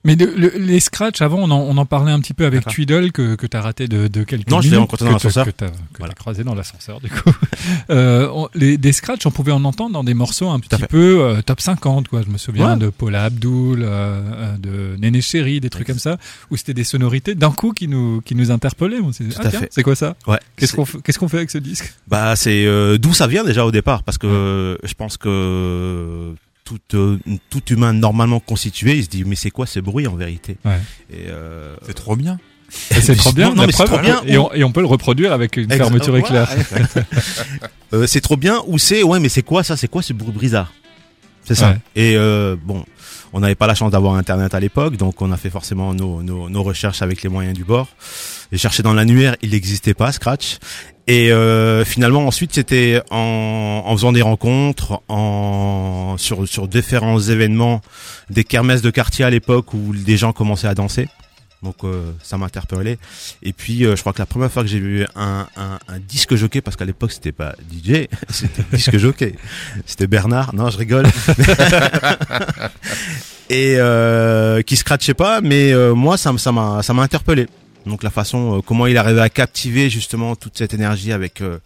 Speaker 2: Mais le- le- les scratchs, avant, on en, on en parlait un petit peu avec. Tweedle que, que tu as raté de, de quelques
Speaker 11: Non, je l'ai
Speaker 2: minutes.
Speaker 11: rencontré dans
Speaker 2: que t'as-
Speaker 11: l'ascenseur.
Speaker 2: Que tu as,
Speaker 11: Voilà.
Speaker 2: croisé dans l'ascenseur, du coup. euh, on- les, des scratchs, on pouvait en entendre dans des morceaux un petit peu euh, top 50, quoi. Je me souviens
Speaker 11: Ouais.
Speaker 2: de Paula Abdul, euh, euh, de Néné Chéri, des trucs comme ça, où c'était des sonorités d'un coup qui nous, qui nous interpellaient. On ah, tiens, c'est quoi ça
Speaker 11: Ouais.
Speaker 2: Qu'est-ce qu'on fait, qu'est-ce qu'on fait avec ce disque?
Speaker 11: Bah c'est euh, d'où ça vient déjà au départ parce que euh, je pense que tout euh, tout humain normalement constitué, il se dit mais c'est quoi ce bruit en vérité
Speaker 2: Ouais.
Speaker 11: Euh,
Speaker 6: C'est trop bien.
Speaker 2: Et C'est trop bien,
Speaker 11: Non, non,
Speaker 2: la
Speaker 11: mais c'est
Speaker 2: preuve,
Speaker 11: trop bien.
Speaker 2: Et, on, et on peut le reproduire avec une fermeture
Speaker 11: voilà.
Speaker 2: éclair.
Speaker 11: euh, c'est trop bien ou c'est ouais mais c'est quoi ça c'est quoi ce bruit brisard c'est ça
Speaker 2: Ouais.
Speaker 11: et euh, bon on n'avait pas la chance d'avoir internet à l'époque donc on a fait forcément nos, nos, nos recherches avec les moyens du bord j'ai cherché dans l'annuaire il n'existait pas Scratch et euh, finalement ensuite c'était en, en faisant des rencontres en sur sur différents événements des kermesses de quartier à l'époque où des gens commençaient à danser. Donc euh, ça m'a interpellé. Et puis euh, je crois que la première fois que j'ai vu un, un, un disque jockey parce qu'à l'époque c'était pas DJ c'était disque jockey. C'était Bernard. Non je rigole. Et euh, qui scratchait pas mais euh, moi ça m'a ça m'a interpellé donc la façon euh, comment il arrivait à captiver justement toute cette énergie avec euh,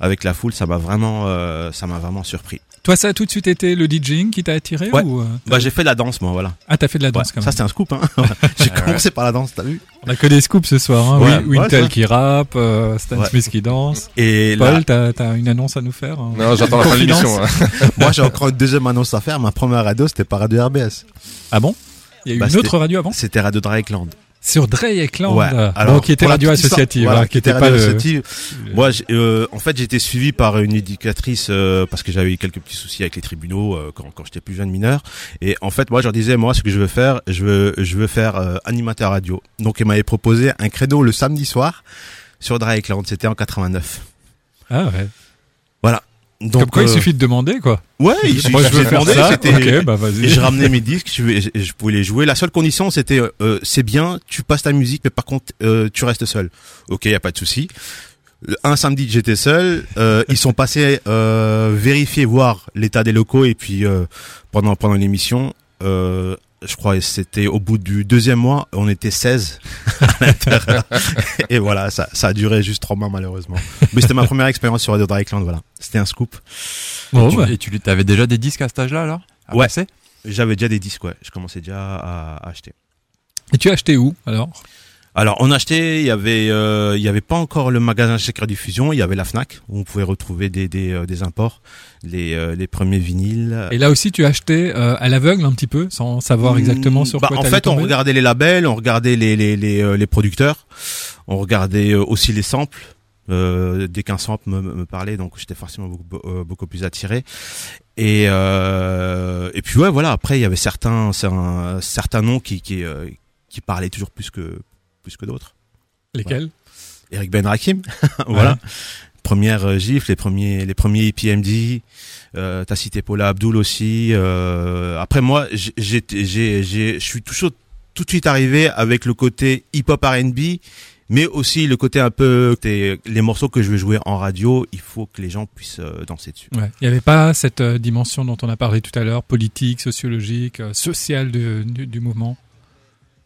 Speaker 11: avec la foule ça m'a vraiment euh, ça m'a vraiment surpris
Speaker 2: Toi, ça a tout de suite été le DJing qui t'a attiré
Speaker 11: Ouais.
Speaker 2: ou
Speaker 11: bah j'ai fait de la danse moi voilà
Speaker 2: Ah, t'as fait de la danse
Speaker 11: Ouais,
Speaker 2: quand même.
Speaker 11: ça c'était un scoop hein j'ai
Speaker 6: ouais.
Speaker 11: commencé par la danse t'as vu
Speaker 2: On a que des scoops ce soir. Hein.
Speaker 11: Ouais,
Speaker 2: Oui, Wintel qui rappe, euh, Stan
Speaker 11: Ouais.
Speaker 2: Smith qui danse.
Speaker 11: et là,
Speaker 2: Paul, t'as as une annonce à nous faire hein
Speaker 5: Non, j'attends la fin de l'émission. hein.
Speaker 11: moi j'ai encore une deuxième annonce à faire ma première radio c'était par Radio RBS
Speaker 2: Ah bon? Il y a eu
Speaker 11: Bah,
Speaker 2: une autre radio avant?
Speaker 11: c'était Radio Drakeland
Speaker 2: Sur Dreyekland.
Speaker 11: Ouais.
Speaker 2: Alors, qui était radio associative, hein,
Speaker 11: voilà,
Speaker 2: qui était pas le...
Speaker 11: Moi, euh, en fait, été suivi par une éducatrice euh, parce que j'avais eu quelques petits soucis avec les tribunaux euh, quand, quand j'étais plus jeune mineur. Et en fait, moi, je leur disais, moi, ce que je veux faire, je veux, je veux faire euh, animateur radio. Donc, elle m'avait proposé un créneau le samedi soir sur Drakeland. C'était en 89.
Speaker 2: Ah ouais.
Speaker 11: Donc,
Speaker 2: Comme quoi, il
Speaker 11: euh,
Speaker 2: suffit de demander, quoi.
Speaker 11: Ouais, il suffit
Speaker 2: Moi, je
Speaker 11: de demander,
Speaker 2: bah.
Speaker 11: Et je ramenais mes disques, je, pouvais les jouer. La seule condition, c'était euh, c'est bien, tu passes ta musique, mais par contre, euh, tu restes seul. Ok, y a pas de souci. Un samedi, j'étais seul. Euh, ils sont passés euh, vérifier, voir l'état des locaux, et puis euh, pendant pendant l'émission, euh, je crois que c'était au bout du deuxième mois, on était 16 à l'intérieur. et voilà, ça, ça a duré juste trois mois malheureusement. Mais c'était ma première expérience sur Radio Dragland, voilà. C'était un scoop.
Speaker 2: Bon,
Speaker 6: Tu-
Speaker 2: bah,
Speaker 6: Et tu avais déjà des disques à cet âge-là, alors? À
Speaker 11: Ouais. J'avais déjà des disques, ouais. Je commençais déjà à- à acheter.
Speaker 2: Et tu as acheté où, alors?
Speaker 11: Alors on achetait, il y avait, euh, il y avait pas encore le magasin Secret Diffusion, il y avait la Fnac où on pouvait retrouver des des, euh, des imports, les euh, les premiers vinyles.
Speaker 2: Et là aussi, tu acheté euh, à l'aveugle un petit peu, sans savoir exactement sur
Speaker 11: Bah,
Speaker 2: quoi
Speaker 11: En fait, on regardait les labels, on regardait les les les, euh, les producteurs, on regardait aussi les samples. Euh, dès qu'un sample me, me parlait, donc j'étais forcément beaucoup, beaucoup plus attiré. Et euh, et puis ouais, voilà. Après, il y avait certains certains, certains noms qui qui qui parlaient toujours plus que plus que d'autres.
Speaker 2: Lesquels
Speaker 11: Eric Ben Rakim, voilà. Première euh, gifle, les premiers, les premiers EPMD. Euh, T'as cité Paula Abdul aussi. Euh, après moi, j'ai, j'ai, j'ai, j'ai- je suis toujours tout de suite arrivé avec le côté hip-hop R&B, mais aussi le côté un peu les morceaux que je vais jouer en radio. Il faut que les gens puissent danser dessus.
Speaker 2: Ouais. Il n'y avait pas cette dimension dont on a parlé tout à l'heure, politique, sociologique, sociale de- du, du mouvement?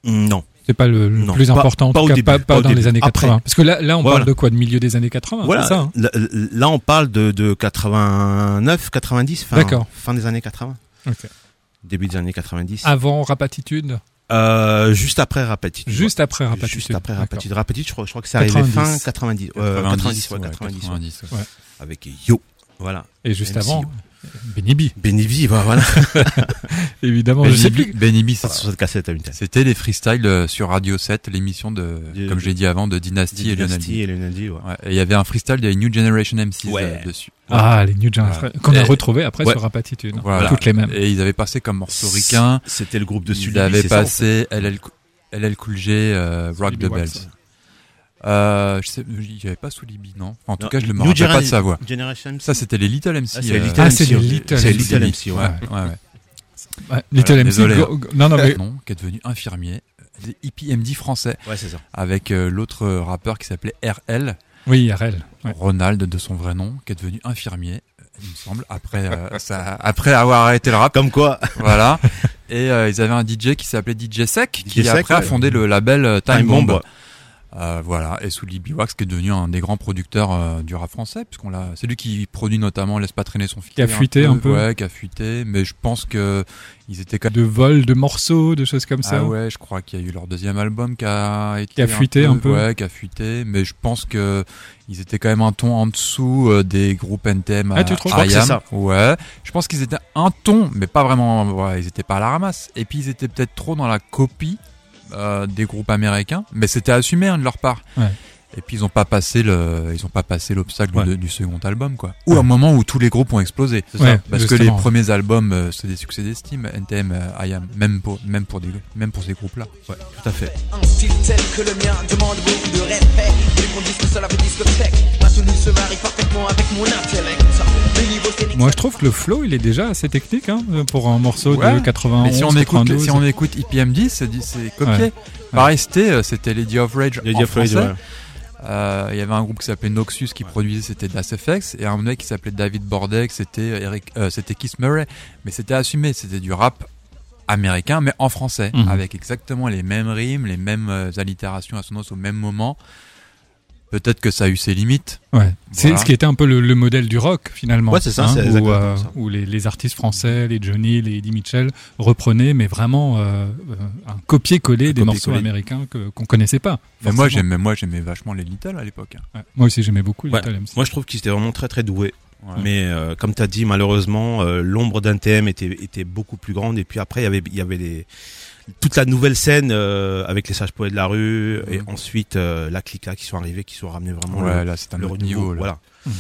Speaker 11: Non.
Speaker 2: C'est pas le, le
Speaker 11: Non,
Speaker 2: plus
Speaker 11: pas-
Speaker 2: important, en
Speaker 11: pas
Speaker 2: tout
Speaker 11: au
Speaker 2: cas
Speaker 11: début,
Speaker 2: pas,
Speaker 11: pas au
Speaker 2: dans les
Speaker 11: début.
Speaker 2: années
Speaker 11: Après.
Speaker 2: 80. Parce que là, là on
Speaker 11: Voilà.
Speaker 2: parle de quoi De milieu des années 80,
Speaker 11: Voilà.
Speaker 2: c'est ça hein
Speaker 11: là, là, on parle de, de 89, 90, fin,
Speaker 2: D'accord.
Speaker 11: fin des années 80.
Speaker 2: Ok.
Speaker 11: Début des années 90.
Speaker 2: Avant Rapatitude
Speaker 11: Euh, juste après Rapatitude.
Speaker 2: Juste après. Rapatitude.
Speaker 11: Juste après
Speaker 2: D'accord.
Speaker 11: Rapatitude. Rapatitude, je crois, je crois que c'est arrivé
Speaker 2: 90.
Speaker 11: fin 90. Euh, 90, ouais,
Speaker 6: ouais,
Speaker 11: 90, ouais.
Speaker 6: 90, ouais.
Speaker 2: Ouais.
Speaker 11: Avec Yo. Voilà.
Speaker 2: Et juste
Speaker 11: MC,
Speaker 2: avant,
Speaker 11: ouais.
Speaker 2: Benny B,
Speaker 11: Benny V, bah, voilà.
Speaker 2: évidemment. Je sais plus.
Speaker 6: Benny B, ça-
Speaker 11: sur cette cassette à une tête.
Speaker 6: c'était les freestyles euh, sur Radio 7, l'émission de,
Speaker 11: De-
Speaker 6: comme j'ai dit avant, de Dynasty et.
Speaker 11: Dynasty et Lionel D, ouais.
Speaker 6: Ouais, et il y avait un freestyle des New Generation MC
Speaker 11: Ouais.
Speaker 6: euh, dessus.
Speaker 2: Ah, les New Generation, qu'on a
Speaker 6: Et-
Speaker 2: retrouvé après
Speaker 11: Ouais.
Speaker 2: sur Rapatitude.
Speaker 6: Voilà.
Speaker 2: Toutes les mêmes.
Speaker 6: Et ils avaient passé comme morceau ricain.
Speaker 11: C'était le groupe de
Speaker 6: Ils
Speaker 11: Sully.
Speaker 6: avaient
Speaker 11: c'est ça, en
Speaker 6: passé LL, Cool J, euh, Rock the Bells. Euh, je sais, il y avait pas Soulibi, non? Enfin, en tout cas, je le me rappelle pas de sa voix.
Speaker 11: Generation.
Speaker 6: Ça, c'était les Little MC.
Speaker 11: Ah, c'est
Speaker 6: euh,
Speaker 11: Little
Speaker 2: Ah,
Speaker 11: MC,
Speaker 2: c'est les. Little MC.
Speaker 11: Little MC, ouais.
Speaker 6: Ouais, ouais, ouais.
Speaker 2: Ouais, Little
Speaker 6: Voilà,
Speaker 2: MC.
Speaker 6: désolé.
Speaker 2: go- go- Non, non, mais
Speaker 6: Non, qui est devenu infirmier. Des IPMD français.
Speaker 11: Ouais, c'est ça.
Speaker 6: Avec euh, l'autre euh, rappeur qui s'appelait RL.
Speaker 2: oui, RL. Ouais.
Speaker 6: Ronald de son vrai nom, qui est devenu infirmier, il me semble, après, euh, ça, après avoir arrêté le rap.
Speaker 11: Comme quoi.
Speaker 6: Voilà. Et euh, ils avaient un DJ qui s'appelait DJ Sec, qui
Speaker 11: Sec,
Speaker 6: après a
Speaker 11: ouais.
Speaker 6: fondé le label Time,
Speaker 11: Time
Speaker 6: Bomb.
Speaker 11: Bomb.
Speaker 6: Euh, voilà. Et Souli Biwax, qui est devenu un des grands producteurs euh, du rap français, puisqu'on l'a, c'est lui qui produit notamment Laisse pas traîner son fils.
Speaker 2: Qui a fuité un peu.
Speaker 6: Ouais, qui a fuité. Mais je pense que ils étaient quand
Speaker 2: De vol, de morceaux, de choses comme ça.
Speaker 6: ah ouais, je crois qu'il y a eu leur deuxième album qui a été
Speaker 2: Qui a fuité un peu.
Speaker 6: Ouais, qui a fuité, mais je pense que ils étaient quand même un ton en dessous euh, des groupes NTM
Speaker 2: Ah, tu trouves
Speaker 11: ça.
Speaker 6: Ouais, je pense qu'ils étaient un ton, mais pas vraiment. Ouais, ils étaient pas à la ramasse. Et puis ils étaient peut-être trop dans la copie euh, des groupes américains, mais c'était assumé hein, de leur part.
Speaker 2: Ouais.
Speaker 6: Et puis ils ont pas passé le, ils ont pas passé l'obstacle
Speaker 11: Ouais.
Speaker 6: du second album quoi. Ou un moment où tous les groupes ont explosé. C'est
Speaker 2: Ouais,
Speaker 6: ça. Parce que les premiers albums, euh, c'est des succès d'estime. NTM, euh, IAM, même pour, même pour des, même pour ces groupes-là.
Speaker 11: Ouais, tout à fait.
Speaker 12: Un style tel que le mien demande beaucoup de respect. Les qu'on disque seul avec discothèque. Ma tenue se marie parfaitement avec mon intellect.
Speaker 2: Moi, je trouve que le flow, il est déjà assez technique hein, pour un morceau
Speaker 6: Ouais.
Speaker 2: de 91,
Speaker 6: Mais si on écoute,
Speaker 2: 92.
Speaker 6: si on écoute IPM10, c'est, dit- c'est copié.
Speaker 2: Ouais.
Speaker 6: Pareil, c'était, euh, c'était Lady of Rage
Speaker 11: Lady
Speaker 6: en
Speaker 11: of Rage,
Speaker 6: français.
Speaker 11: ouais.
Speaker 6: Euh, Il y avait un groupe qui s'appelait Noxus qui produisait, c'était Das FX, et un mec qui s'appelait David Bordek, c'était Eric, euh, c'était Keith Murray. Mais c'était assumé, c'était du rap américain, mais en français,
Speaker 2: Mhm.
Speaker 6: avec exactement les mêmes rimes, les mêmes euh, allitérations assonances au même moment. Peut-être que ça a eu ses limites.
Speaker 2: Ouais. C'est ce qui était un peu le, le modèle du rock finalement.
Speaker 11: Ouais, c'est ça, c'est
Speaker 2: où, euh,
Speaker 11: ça.
Speaker 2: où les, les artistes français, les Johnny, les Eddie Mitchell reprenaient, mais vraiment euh, euh, un copier-coller
Speaker 11: Un
Speaker 2: des morceaux américains que qu'on connaissait pas.
Speaker 6: Mais moi, j'aimais, moi, j'aimais vachement les Little à l'époque. hein.
Speaker 2: Ouais. Moi aussi, j'aimais beaucoup
Speaker 11: Ouais.
Speaker 2: Little MC.
Speaker 11: Moi, je trouve qu'ils étaient vraiment très très doués.
Speaker 6: Ouais.
Speaker 11: Mais euh, comme tu as dit, malheureusement, euh, l'ombre d'un TM était, était beaucoup plus grande. Et puis après, il y avait, il y avait des, toute la nouvelle scène euh, avec les sages poètes de la rue. Et ensuite, euh, la clica qui sont arrivés, qui sont ramenés vraiment
Speaker 6: Ouais,
Speaker 11: le,
Speaker 6: là, c'est un
Speaker 11: le
Speaker 6: autre
Speaker 11: renouveau.
Speaker 6: niveau. Là.
Speaker 11: Voilà.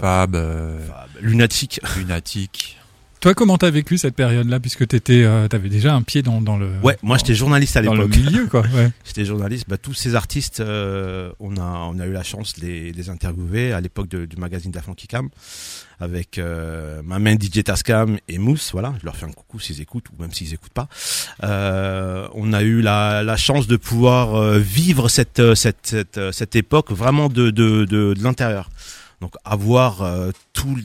Speaker 6: Fab, euh,
Speaker 11: Enfin, lunatique.
Speaker 2: Toi, comment t'as vécu cette période-là, puisque t'étais, euh, t'avais déjà un pied dans, dans le.
Speaker 11: Ouais, moi j'étais journaliste à
Speaker 2: dans le
Speaker 11: l'époque.
Speaker 2: milieu, quoi. Ouais.
Speaker 11: J'étais journaliste. Bah, tous ces artistes, euh, on a on a eu la chance de les, les interviewer à l'époque du magazine de la Funky Cam avec euh, ma main DJ Tascam et Mousse. Voilà, je leur fais un coucou s'ils écoutent ou même s'ils écoutent pas. Euh, on a eu la, la chance de pouvoir euh, vivre cette euh, cette cette, cette époque vraiment de de de, de l'intérieur. Donc avoir euh, tout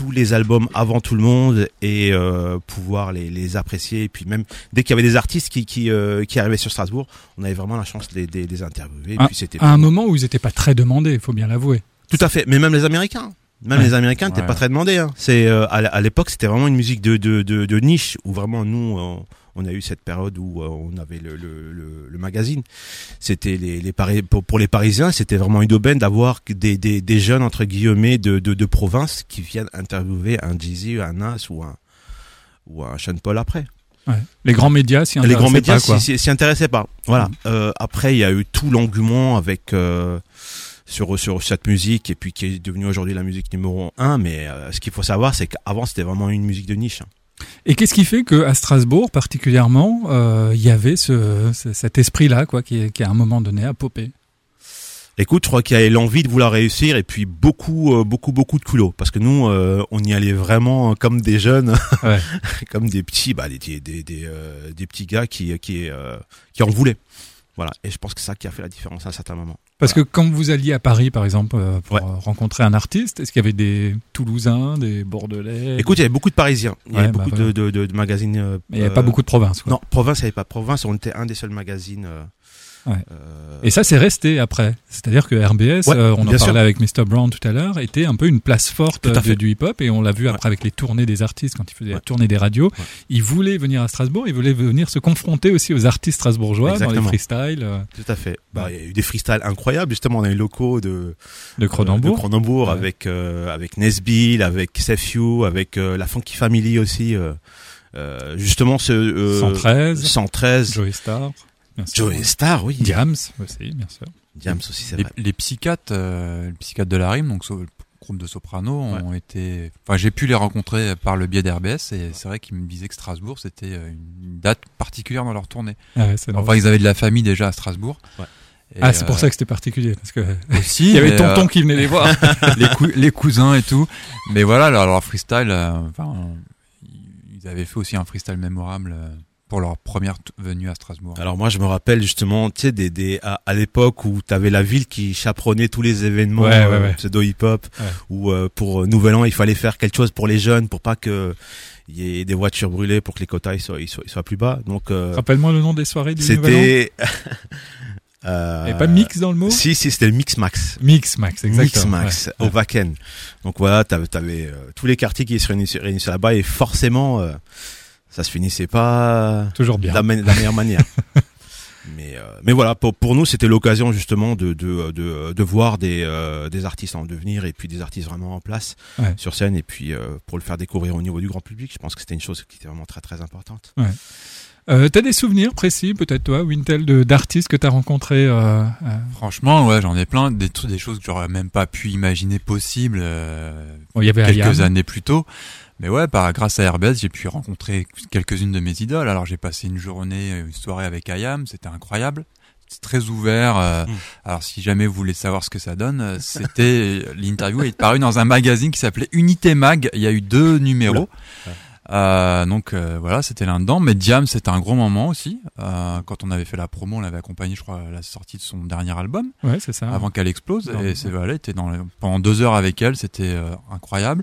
Speaker 11: tous les albums avant tout le monde et euh, pouvoir les, les apprécier. Et puis même dès qu'il y avait des artistes qui qui, euh, qui arrivaient sur Strasbourg on avait vraiment la chance de les, de les interviewer. Et
Speaker 2: À,
Speaker 11: puis c'était
Speaker 2: à un moment où ils étaient pas très demandés, il faut bien l'avouer.
Speaker 11: tout à fait. Mais même les Américains même
Speaker 2: Ouais.
Speaker 11: les Américains n'étaient
Speaker 6: Ouais.
Speaker 11: pas très demandés hein. c'est euh, à, l'époque c'était vraiment une musique de de, de, de niche où vraiment nous euh, on a eu cette période où euh, on avait le, le, le, le magazine. C'était les, les pour, pour les Parisiens, c'était vraiment une aubaine d'avoir des, des, des jeunes entre guillemets de, de, de province qui viennent interviewer un Jeezy, un Nas ou un ou un Sean Paul après.
Speaker 2: Ouais. Les grands médias s'y
Speaker 11: Les grands
Speaker 2: intéressaient
Speaker 11: médias
Speaker 2: pas, quoi.
Speaker 11: s'y s'y- s'y intéressaient pas. Voilà. Euh, après, il y a eu tout l'engouement avec euh, sur sur cette musique et puis qui est devenue aujourd'hui la musique numéro un. Mais euh, ce qu'il faut savoir, c'est qu'avant c'était vraiment une musique de niche.
Speaker 2: Et qu'est-ce qui fait que à Strasbourg, particulièrement, euh, il y avait ce, ce- cet esprit-là, quoi, qui, qui à un moment donné a popé?
Speaker 11: Écoute, je crois qu'il y a l'envie de vouloir réussir et puis beaucoup, euh, beaucoup, beaucoup de culot. Parce que nous, euh, on y allait vraiment comme des jeunes,
Speaker 2: Ouais.
Speaker 11: comme des petits, bah, des, des, des, des, petits gars qui, qui, qui en voulaient. Voilà. Et je pense que c'est ça qui a fait la différence à un certain moment.
Speaker 2: Parce que quand vous alliez à Paris, par exemple, euh, pour
Speaker 11: Ouais.
Speaker 2: euh, rencontrer un artiste, est-ce qu'il y avait des Toulousains, des Bordelais
Speaker 11: Écoute, il y avait beaucoup de Parisiens. Il y
Speaker 2: Ouais,
Speaker 11: avait
Speaker 2: bah,
Speaker 11: beaucoup
Speaker 2: voilà.
Speaker 11: de, de, de, de magazines. euh,
Speaker 2: Mais il n'y avait
Speaker 11: euh,
Speaker 2: pas beaucoup de provinces. Quoi.
Speaker 11: Non, province, il n'y avait pas. Province, on était un des seuls magazines. euh,
Speaker 2: Ouais.
Speaker 11: euh,
Speaker 2: Et ça, c'est resté après. C'est-à-dire que RBS,
Speaker 11: Ouais,
Speaker 2: euh, on en
Speaker 11: bien sûr.
Speaker 2: parlait avec Mr. Brown tout à l'heure, était un peu une place forte de- du hip-hop et on l'a vu
Speaker 11: Ouais.
Speaker 2: après avec les tournées des artistes quand ils faisaient la tournée des radios.
Speaker 11: Ouais.
Speaker 2: Ils voulaient venir à Strasbourg, ils voulaient venir se confronter aussi aux artistes strasbourgeois dans les
Speaker 11: Exactement.
Speaker 2: freestyles euh,
Speaker 11: Tout à fait. Bah, il y a eu des freestyles incroyables. Justement, on a eu les locaux de,
Speaker 2: de Cronenbourg.
Speaker 11: de Cronenbourg avec euh, avec Nesbill, avec Sefiu, avec la Funky Family aussi. euh, justement, ce euh,
Speaker 2: 113,
Speaker 11: 113,
Speaker 2: Joey Star, bien sûr.
Speaker 11: Joey Star, oui.
Speaker 2: Diams aussi, bien sûr.
Speaker 11: Diams aussi, c'est
Speaker 6: les,
Speaker 11: vrai.
Speaker 6: les psychiatres, euh, les psychiatres de la rime, donc le groupe de soprano, ont été. Enfin, j'ai pu les rencontrer par le biais d'RBS et c'est vrai qu'ils me disaient que Strasbourg c'était euh, une date particulière dans leur tournée.
Speaker 2: Ah ouais, drôle.
Speaker 6: Enfin, ils avaient de la famille déjà à Strasbourg. Et,
Speaker 2: ah, c'est pour
Speaker 6: euh,
Speaker 2: ça que c'était particulier parce que
Speaker 6: aussi,
Speaker 2: il y avait tonton
Speaker 6: euh,
Speaker 2: qui venait les voir.
Speaker 6: les, cou- les cousins et tout. Mais voilà, leur, leur freestyle, enfin, ils avaient fait aussi un freestyle mémorable pour leur première venue à Strasbourg.
Speaker 11: Alors moi, je me rappelle justement, tu sais, des, des à, à l'époque où t'avais la ville qui chaperonnait tous les événements
Speaker 2: Ouais, ouais,
Speaker 11: euh,
Speaker 2: ouais.
Speaker 11: pseudo hip hop,
Speaker 2: Ouais.
Speaker 11: où euh, pour euh, Nouvel An, il fallait faire quelque chose pour les jeunes, pour pas que il y ait des voitures brûlées, pour que les quotas ils soient, ils soient, ils soient plus bas. Donc euh,
Speaker 2: Rappelle-moi le nom des soirées du Nouvel An.
Speaker 11: c'était.
Speaker 2: Il
Speaker 11: euh,
Speaker 2: n'y avait pas mix dans le mot?
Speaker 11: Si, si, c'était le Mix Max.
Speaker 2: Mix Max, exactement.
Speaker 11: Mix Max
Speaker 2: Ouais.
Speaker 11: au Wacken. Donc voilà, t'avais, t'avais euh, tous les quartiers qui se réunissaient, réunissaient là-bas et forcément, euh, ça se finissait pas
Speaker 2: Toujours
Speaker 11: de
Speaker 2: bien.
Speaker 11: la, de la meilleure manière. Mais, euh, mais voilà, pour, pour nous, c'était l'occasion justement de, de, de, de voir des, euh, des artistes en devenir et puis des artistes vraiment en place
Speaker 2: Ouais.
Speaker 11: sur scène et puis euh, pour le faire découvrir au niveau du grand public. Je pense que c'était une chose qui était vraiment très très importante.
Speaker 2: Euh, T'as des souvenirs précis, peut-être toi, Wintel, de- d'artistes que t'as rencontrés euh, euh,
Speaker 6: Franchement, ouais, j'en ai plein, des, des choses que j'aurais même pas pu imaginer possibles euh,
Speaker 2: bon, Il y avait
Speaker 6: quelques
Speaker 2: Ayam.
Speaker 6: années plus tôt. Mais ouais, par, grâce à RBS, j'ai pu rencontrer quelques-unes de mes idoles. Alors j'ai passé une journée, une soirée avec Ayam, c'était incroyable. C'est très ouvert. euh,
Speaker 11: Mm.
Speaker 6: Alors si jamais vous voulez savoir ce que ça donne, euh, c'était l'interview est paru dans un magazine qui s'appelait Unité Mag. Il y a eu deux numéros.
Speaker 11: Ouais.
Speaker 6: Euh, donc euh, voilà, c'était l'un dedans. Mais Diam, c'était un gros moment aussi. Euh, quand on avait fait la promo, on l'avait accompagné, je crois, à la sortie de son dernier album
Speaker 2: Ouais, c'est ça.
Speaker 6: avant qu'elle explose.
Speaker 2: Non,
Speaker 6: et c'est voilà, elle était dans le- pendant deux heures avec elle, c'était euh, incroyable.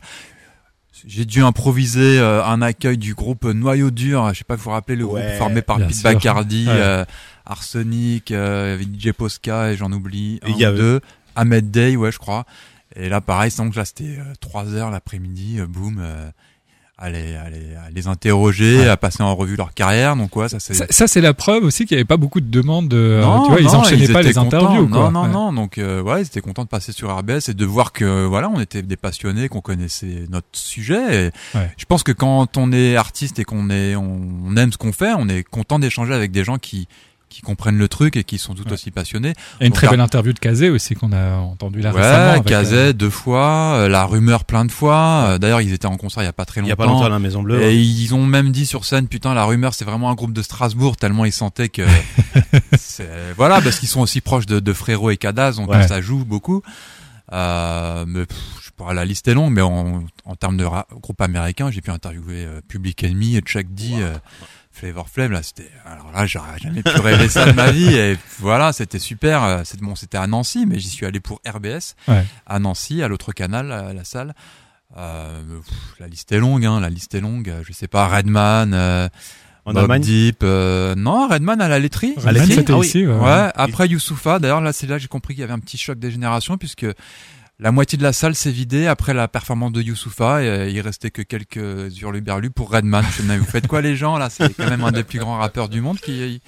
Speaker 6: J'ai dû improviser euh, un accueil du groupe Noyau Dur. Je sais pas si vous vous rappelez le
Speaker 11: Ouais,
Speaker 6: groupe formé par Pete
Speaker 2: sûr.
Speaker 6: Bacardi,
Speaker 2: Ouais.
Speaker 6: euh, Arsenic, euh, il y avait DJ Posca et j'en oublie un
Speaker 11: Et il y
Speaker 6: ou
Speaker 11: avait-
Speaker 6: deux. Ahmed Day, ouais, je crois. Et là, pareil, donc là, c'était euh, trois heures l'après-midi, euh, boum. À les, à les, à les interroger,
Speaker 2: Ouais.
Speaker 6: à passer en revue leur carrière. Donc ouais, ça c'est
Speaker 2: Ça, ça, c'est la preuve aussi qu'il n'y avait pas beaucoup de demandes. De, euh,
Speaker 6: non,
Speaker 2: tu vois, ils
Speaker 6: non,
Speaker 2: enchaînaient pas les interviews. Quoi.
Speaker 6: Non, non,
Speaker 2: Ouais.
Speaker 6: non. Donc, euh, ouais, ils étaient contents de passer sur RBS et de voir que, voilà, on était des passionnés, qu'on connaissait notre sujet. Et
Speaker 2: Ouais.
Speaker 6: Je pense que quand on est artiste et qu'on est, on aime ce qu'on fait, on est content d'échanger avec des gens qui, qui comprennent le truc et qui sont tout
Speaker 2: Ouais.
Speaker 6: aussi passionnés.
Speaker 2: Et une
Speaker 6: Donc,
Speaker 2: très belle interview de Kazé aussi qu'on a entendu là récemment.
Speaker 6: Ouais,
Speaker 2: avec,
Speaker 6: Kazé
Speaker 2: euh,
Speaker 6: deux fois, euh, la rumeur plein de fois. Euh, D'ailleurs, ils étaient en concert il y a pas très
Speaker 11: Il
Speaker 6: longtemps.
Speaker 11: y a pas longtemps à la Maison Bleue.
Speaker 6: Et
Speaker 11: ouais.
Speaker 6: ils ont même dit sur scène, putain, la rumeur, c'est vraiment un groupe de Strasbourg, tellement ils sentaient que, c'est- voilà, parce qu'ils sont aussi proches de, de Frérot et Cadaz, donc
Speaker 2: Ouais.
Speaker 6: ça joue beaucoup. Euh, mais pff, je sais pas, la liste est longue, mais en, en termes de groupe américain, j'ai pu interviewer euh, Public Enemy, Chuck D, euh, Flavor Flav, là, c'était, alors là, j'aurais jamais pu rêver ça de ma vie, et voilà, c'était super. euh, C'est bon, c'était à Nancy, mais j'y suis allé pour RBS
Speaker 2: Ouais.
Speaker 6: à Nancy, à l'autre canal, à la salle. Euh, pff, la liste est longue, hein, la liste est longue. Je sais pas, Redman, euh,
Speaker 11: En
Speaker 6: Bob
Speaker 11: Allemagne
Speaker 6: Deep, euh, non, Redman à la laiterie.
Speaker 2: Redman,
Speaker 6: Ici.
Speaker 2: c'était
Speaker 6: Ah oui.
Speaker 2: ici, ouais,
Speaker 6: Ouais,
Speaker 2: ouais.
Speaker 6: après Youssoufa, d'ailleurs là c'est là que j'ai compris qu'il y avait un petit choc des générations puisque la moitié de la salle s'est vidée après la performance de Youssoufa et euh, il restait que quelques hurluberlus pour Redman. Vous faites quoi les gens là? C'est quand même un des plus grands rappeurs du monde qui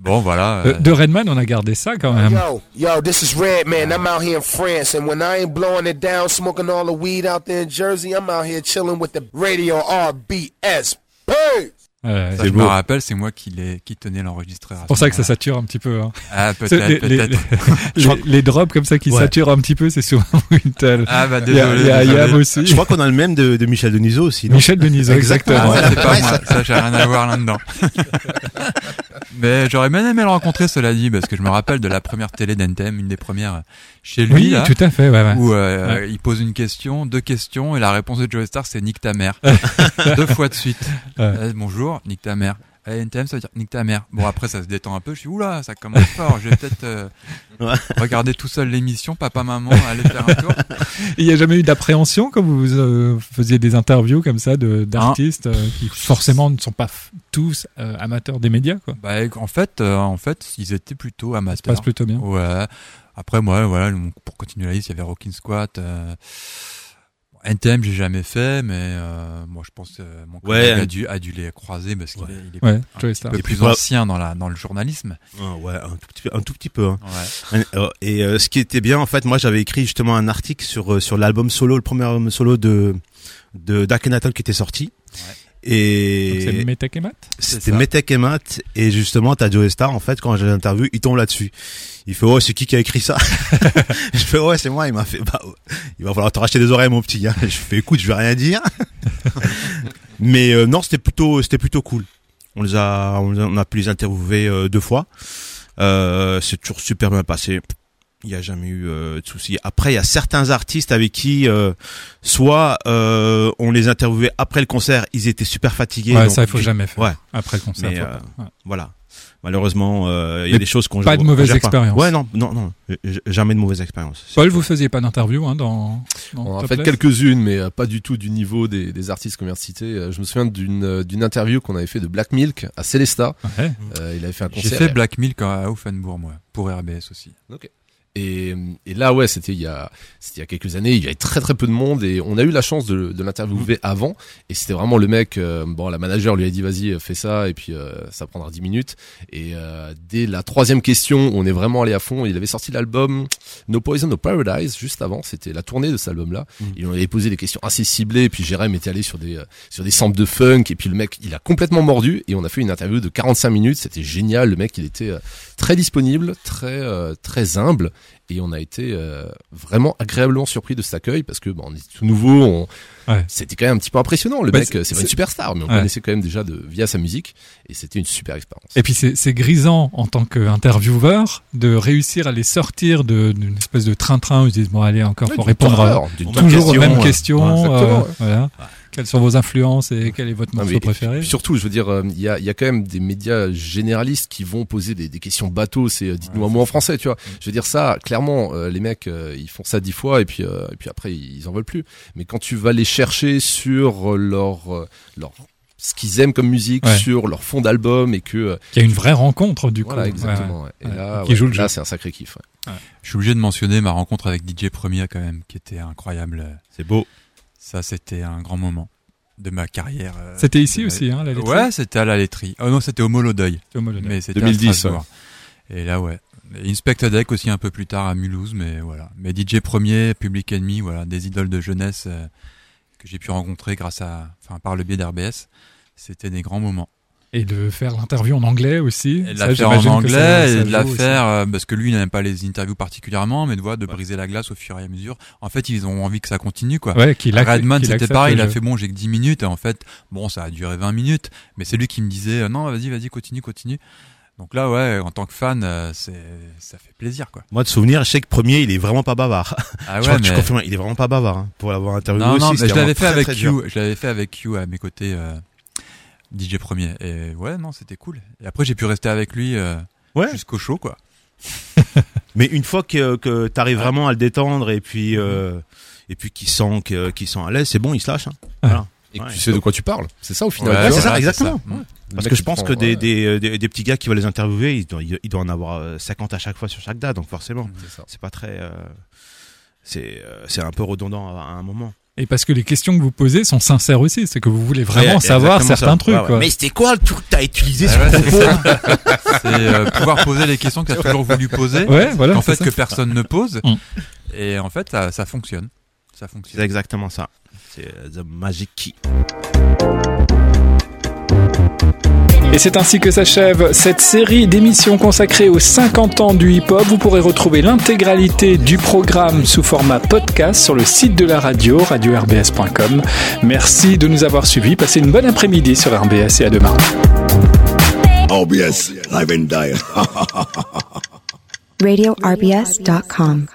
Speaker 6: Bon voilà.
Speaker 2: euh,
Speaker 6: euh,
Speaker 2: de Redman, on a gardé ça quand même.
Speaker 8: Yo, yo, this is Redman. I'm out here in France, and when I ain't blowing it down, smoking all the weed out there in Jersey, I'm out here chilling with the radio RBS. Peace!
Speaker 2: Ouais,
Speaker 6: ça, je me
Speaker 2: beau.
Speaker 6: rappelle, c'est moi qui, tenais l'enregistreur.
Speaker 2: C'est pour ça que ça sature un petit peu. Hein.
Speaker 6: Ah, peut-être,
Speaker 2: les, les-
Speaker 6: peut-être.
Speaker 2: les- les drops comme ça qui
Speaker 11: Ouais.
Speaker 2: saturent un petit peu, c'est souvent Intel.
Speaker 6: Ah bah
Speaker 2: Il y a,
Speaker 6: désolé.
Speaker 2: il y a. Yam aussi.
Speaker 11: Je crois qu'on a le même de, de Michel Denisot aussi. non?
Speaker 2: Michel Denisot, exactement.
Speaker 6: Ah, ça, c'est pas moi.
Speaker 11: Ça,
Speaker 6: j'ai rien à voir là-dedans. Mais j'aurais bien aimé le rencontrer, cela dit, parce que je me rappelle de la première télé d'NTM, une des premières chez lui,
Speaker 2: Oui,
Speaker 6: là,
Speaker 2: tout à fait, ouais, ouais.
Speaker 6: où euh,
Speaker 2: Ouais.
Speaker 6: il pose une question, deux questions, et la réponse de Joe Star, c'est nique ta mère. deux fois de suite. Euh, bonjour, nique ta mère. NTM, ça veut dire nique ta mère. Bon, après, ça se détend un peu. Je suis, oula, ça commence fort. Je vais peut-être euh,
Speaker 11: Ouais.
Speaker 6: regarder tout seul l'émission, papa, maman, aller faire un tour.
Speaker 2: Il n'y a jamais eu d'appréhension quand vous euh, faisiez des interviews comme ça de d'artistes euh, qui forcément ne sont pas f- tous euh, amateurs des médias, quoi?
Speaker 6: Bah, en fait, euh, en fait, ils étaient plutôt
Speaker 2: Ça
Speaker 6: amateurs.
Speaker 2: passe plutôt bien.
Speaker 6: Ouais. Après, moi, voilà, pour continuer la liste, il y avait Rockin' Squat. Euh... NTM, j'ai jamais fait, mais euh, moi, je pense que mon collègue
Speaker 11: Ouais.
Speaker 6: a, dû, a dû les croiser parce qu'il
Speaker 11: Ouais.
Speaker 6: est, il est
Speaker 2: Ouais,
Speaker 6: un petit peu plus ancien dans, la, dans le journalisme.
Speaker 11: Ah ouais, un tout petit peu. Un tout petit peu hein.
Speaker 6: Ouais.
Speaker 11: Euh, Et euh, ce qui était bien, en fait, moi, j'avais écrit justement un article sur euh, sur l'album solo, le premier album solo de de D'Akhenaton qui était sorti.
Speaker 2: Donc c'est
Speaker 11: Et
Speaker 2: Metek et Matt
Speaker 11: c'était. Metek et Matt. Et justement, t'as Joe Star, en fait, quand j'ai l'interview, il tombe là-dessus. Il fait, ouais, c'est qui qui a écrit ça? je fais, ouais, c'est moi. Il m'a fait, bah, il va falloir te racheter des oreilles, mon petit. Hein. Je fais, écoute, je vais rien dire. Mais euh, non, c'était plutôt, c'était plutôt cool. On les a, on a- on a pu les interviewer euh, deux fois. Euh, c'est toujours super bien passé. Il n'y a jamais eu euh, de soucis. Après, il y a certains artistes avec qui, euh, soit euh, on les interviewait après le concert, ils étaient super fatigués.
Speaker 2: Ouais,
Speaker 11: donc
Speaker 2: ça il faut jamais faire.
Speaker 11: Ouais,
Speaker 2: Après le concert.
Speaker 11: Mais, euh.
Speaker 2: Ouais.
Speaker 11: voilà. Malheureusement, euh, il y a
Speaker 2: Mais
Speaker 11: des choses qu'on
Speaker 2: pas de mauvaise expérience.
Speaker 11: Ouais, non, non, non, jamais de mauvaise expérience.
Speaker 2: Paul, vous faisiez pas d'interview hein, dans, dans
Speaker 5: On en fait quelques-unes, mais pas du tout du niveau des, des artistes qu'on vient de citer. Je me souviens d'une d'une interview qu'on avait fait de Black Milk à Célesta.
Speaker 2: Ouais.
Speaker 5: Euh, il avait fait un
Speaker 6: J'ai
Speaker 5: concert.
Speaker 6: fait Black Milk à Offenbourg, moi, pour RBS aussi.
Speaker 5: Et, et là, ouais, c'était il y a, c'était il y a quelques années. Il y avait très très peu de monde et on a eu la chance de, de l'interviewer avant. Et c'était vraiment le mec. euh, bon, la manager lui a dit vas-y, fais ça et puis euh, ça prendra 10 minutes. Et euh, dès la troisième question, on est vraiment allé à fond. Il avait sorti l'album No Poison No Paradise juste avant. C'était la tournée de cet album-là.
Speaker 11: Mm.
Speaker 5: Il avait posé des questions assez ciblées. Et puis Jérém était allé sur des euh, sur des samples de funk. Et puis le mec, il a complètement mordu. Et on a fait une interview de 45 minutes. C'était génial. Le mec, il était euh, très disponible, très très humble et on a été euh, vraiment agréablement surpris de cet accueil parce que bon, on est tout nouveau, on...
Speaker 2: Ouais.
Speaker 5: c'était quand même un petit peu impressionnant. Le
Speaker 2: Bah,
Speaker 5: mec,
Speaker 2: c'est-
Speaker 5: pas une superstar, mais on
Speaker 2: Ouais.
Speaker 5: connaissait quand même déjà de via sa musique et c'était une super expérience.
Speaker 2: Et puis c'est grisant en tant qu'intervieweur de réussir à les sortir d'une espèce de train-train où ils disent bon allez encore
Speaker 5: Ouais,
Speaker 2: faut
Speaker 5: d'une
Speaker 2: répondre à- toujours aux
Speaker 11: question,
Speaker 2: mêmes questions. Euh, voilà. Quelles sont vos influences et quel est votre
Speaker 5: Non,
Speaker 2: morceau
Speaker 5: mais-
Speaker 2: préféré?
Speaker 5: Surtout, je veux dire, euh, il y, a, il y a quand même des médias généralistes qui vont poser des, des questions bateaux. C'est euh, dites-nous un mot en français, tu vois. Je veux dire ça, clairement, euh, les mecs, euh, ils font ça dix fois et puis euh, et puis après ils en veulent plus. Mais quand tu vas les chercher sur leur euh, leur ce qu'ils aiment comme musique,
Speaker 2: Ouais.
Speaker 5: sur leur fond d'album et que euh,
Speaker 2: Il y a une vraie rencontre du coup.
Speaker 5: voilà exactement. ouais. Et là,
Speaker 2: Qui
Speaker 5: ouais,
Speaker 2: joue le
Speaker 5: là
Speaker 2: jeu.
Speaker 5: c'est un sacré kiff. ouais.
Speaker 6: Je suis obligé de mentionner ma rencontre avec DJ Premier quand même, qui était incroyable.
Speaker 11: C'est beau.
Speaker 6: Ça, c'était un grand moment de ma carrière. euh,
Speaker 2: C'était ici
Speaker 6: ma-
Speaker 2: aussi, hein, la laiterie
Speaker 6: Ouais, c'était à la laiterie. Oh non, c'était au Molodeuil.
Speaker 2: Au Molodeuil.
Speaker 6: Mais c'était
Speaker 5: 2010,
Speaker 6: à Strasbourg. Et là, ouais. Et Inspector Deck aussi un peu plus tard à Mulhouse, mais voilà. Mais DJ Premier, Public Enemy, voilà, des idoles de jeunesse euh, que j'ai pu rencontrer grâce à, enfin, par le biais d'RBS. C'était des grands moments.
Speaker 2: Et de faire l'interview en anglais aussi.
Speaker 6: Et de
Speaker 2: Ça,
Speaker 6: la faire en
Speaker 2: ça-
Speaker 6: anglais
Speaker 2: ça
Speaker 6: et de la faire euh, parce que lui il n'aime pas les interviews particulièrement, mais de voir de briser la glace au fur et à mesure. En fait, ils ont envie que ça continue quoi.
Speaker 2: Ouais, qu'il
Speaker 6: Redman
Speaker 2: qu'il
Speaker 6: c'était pareil, il a fait bon, j'ai que 10 minutes et en fait, bon, ça a duré 20 minutes, mais c'est lui qui me disait euh, non, vas-y, vas-y, continue, continue. Donc là, ouais, en tant que fan, euh, c'est ça fait plaisir quoi.
Speaker 11: Moi, de souvenir, je sais que premier, il est vraiment pas bavard.
Speaker 6: Ah
Speaker 11: je
Speaker 6: ouais,
Speaker 11: crois que je
Speaker 6: mais-
Speaker 11: confirme, il est vraiment pas bavard hein, pour l'avoir interviewé
Speaker 6: Non,
Speaker 11: aussi.
Speaker 6: non, mais je l'avais fait avec
Speaker 11: très, très
Speaker 6: Q,
Speaker 11: dur.
Speaker 6: je l'avais fait avec Q à mes côtés, euh, DJ premier. Et ouais, non, c'était cool. Et après, j'ai pu rester avec lui euh,
Speaker 11: Ouais.
Speaker 6: jusqu'au show, quoi.
Speaker 11: Mais une fois que, que t'arrives vraiment à le détendre et puis euh, et puis qu'il sent sent à l'aise, c'est bon, il se lâche. Hein. Voilà.
Speaker 5: Et que
Speaker 11: Ouais.
Speaker 5: tu sais de quoi tu parles. C'est ça au final.
Speaker 11: Ouais, c'est ça, exactement.
Speaker 5: Ouais.
Speaker 11: Ouais. Parce que je pense
Speaker 5: prend,
Speaker 11: que des,
Speaker 5: ouais.
Speaker 11: des, des, des petits gars qui veulent les interviewer, ils doivent, ils doivent en avoir euh, 50 à chaque fois sur chaque date, donc forcément, c'est pas très, euh, c'est euh, c'est un peu redondant à, à un moment.
Speaker 2: Et parce que les questions que vous posez sont sincères aussi, c'est que vous voulez vraiment
Speaker 11: Ouais,
Speaker 2: savoir certains
Speaker 11: ça.
Speaker 2: trucs.
Speaker 11: Ouais, ouais.
Speaker 2: quoi.
Speaker 11: Mais c'était quoi le truc que t'as utilisé
Speaker 6: Ah
Speaker 11: sur
Speaker 6: ouais,
Speaker 11: ton
Speaker 6: c'est. C'est euh, pouvoir poser les questions que tu as toujours voulu poser,
Speaker 2: Ouais, voilà,
Speaker 6: en
Speaker 2: c'est
Speaker 6: fait
Speaker 2: ça.
Speaker 6: que personne ne pose.
Speaker 2: Mm.
Speaker 6: Et en fait, ça, ça fonctionne. Ça
Speaker 11: C'est
Speaker 6: fonctionne.
Speaker 11: exactement ça. C'est euh, The Magic Key.
Speaker 2: Et c'est ainsi que s'achève cette série d'émissions consacrée aux 50 ans du hip-hop. Vous pourrez retrouver l'intégralité du programme sous format podcast sur le site de la radio, radio-rbs.com. Merci de nous avoir suivis. Passez une bonne après-midi sur RBS et à demain.
Speaker 13: RBS, live and die.
Speaker 14: RadioRBS.com.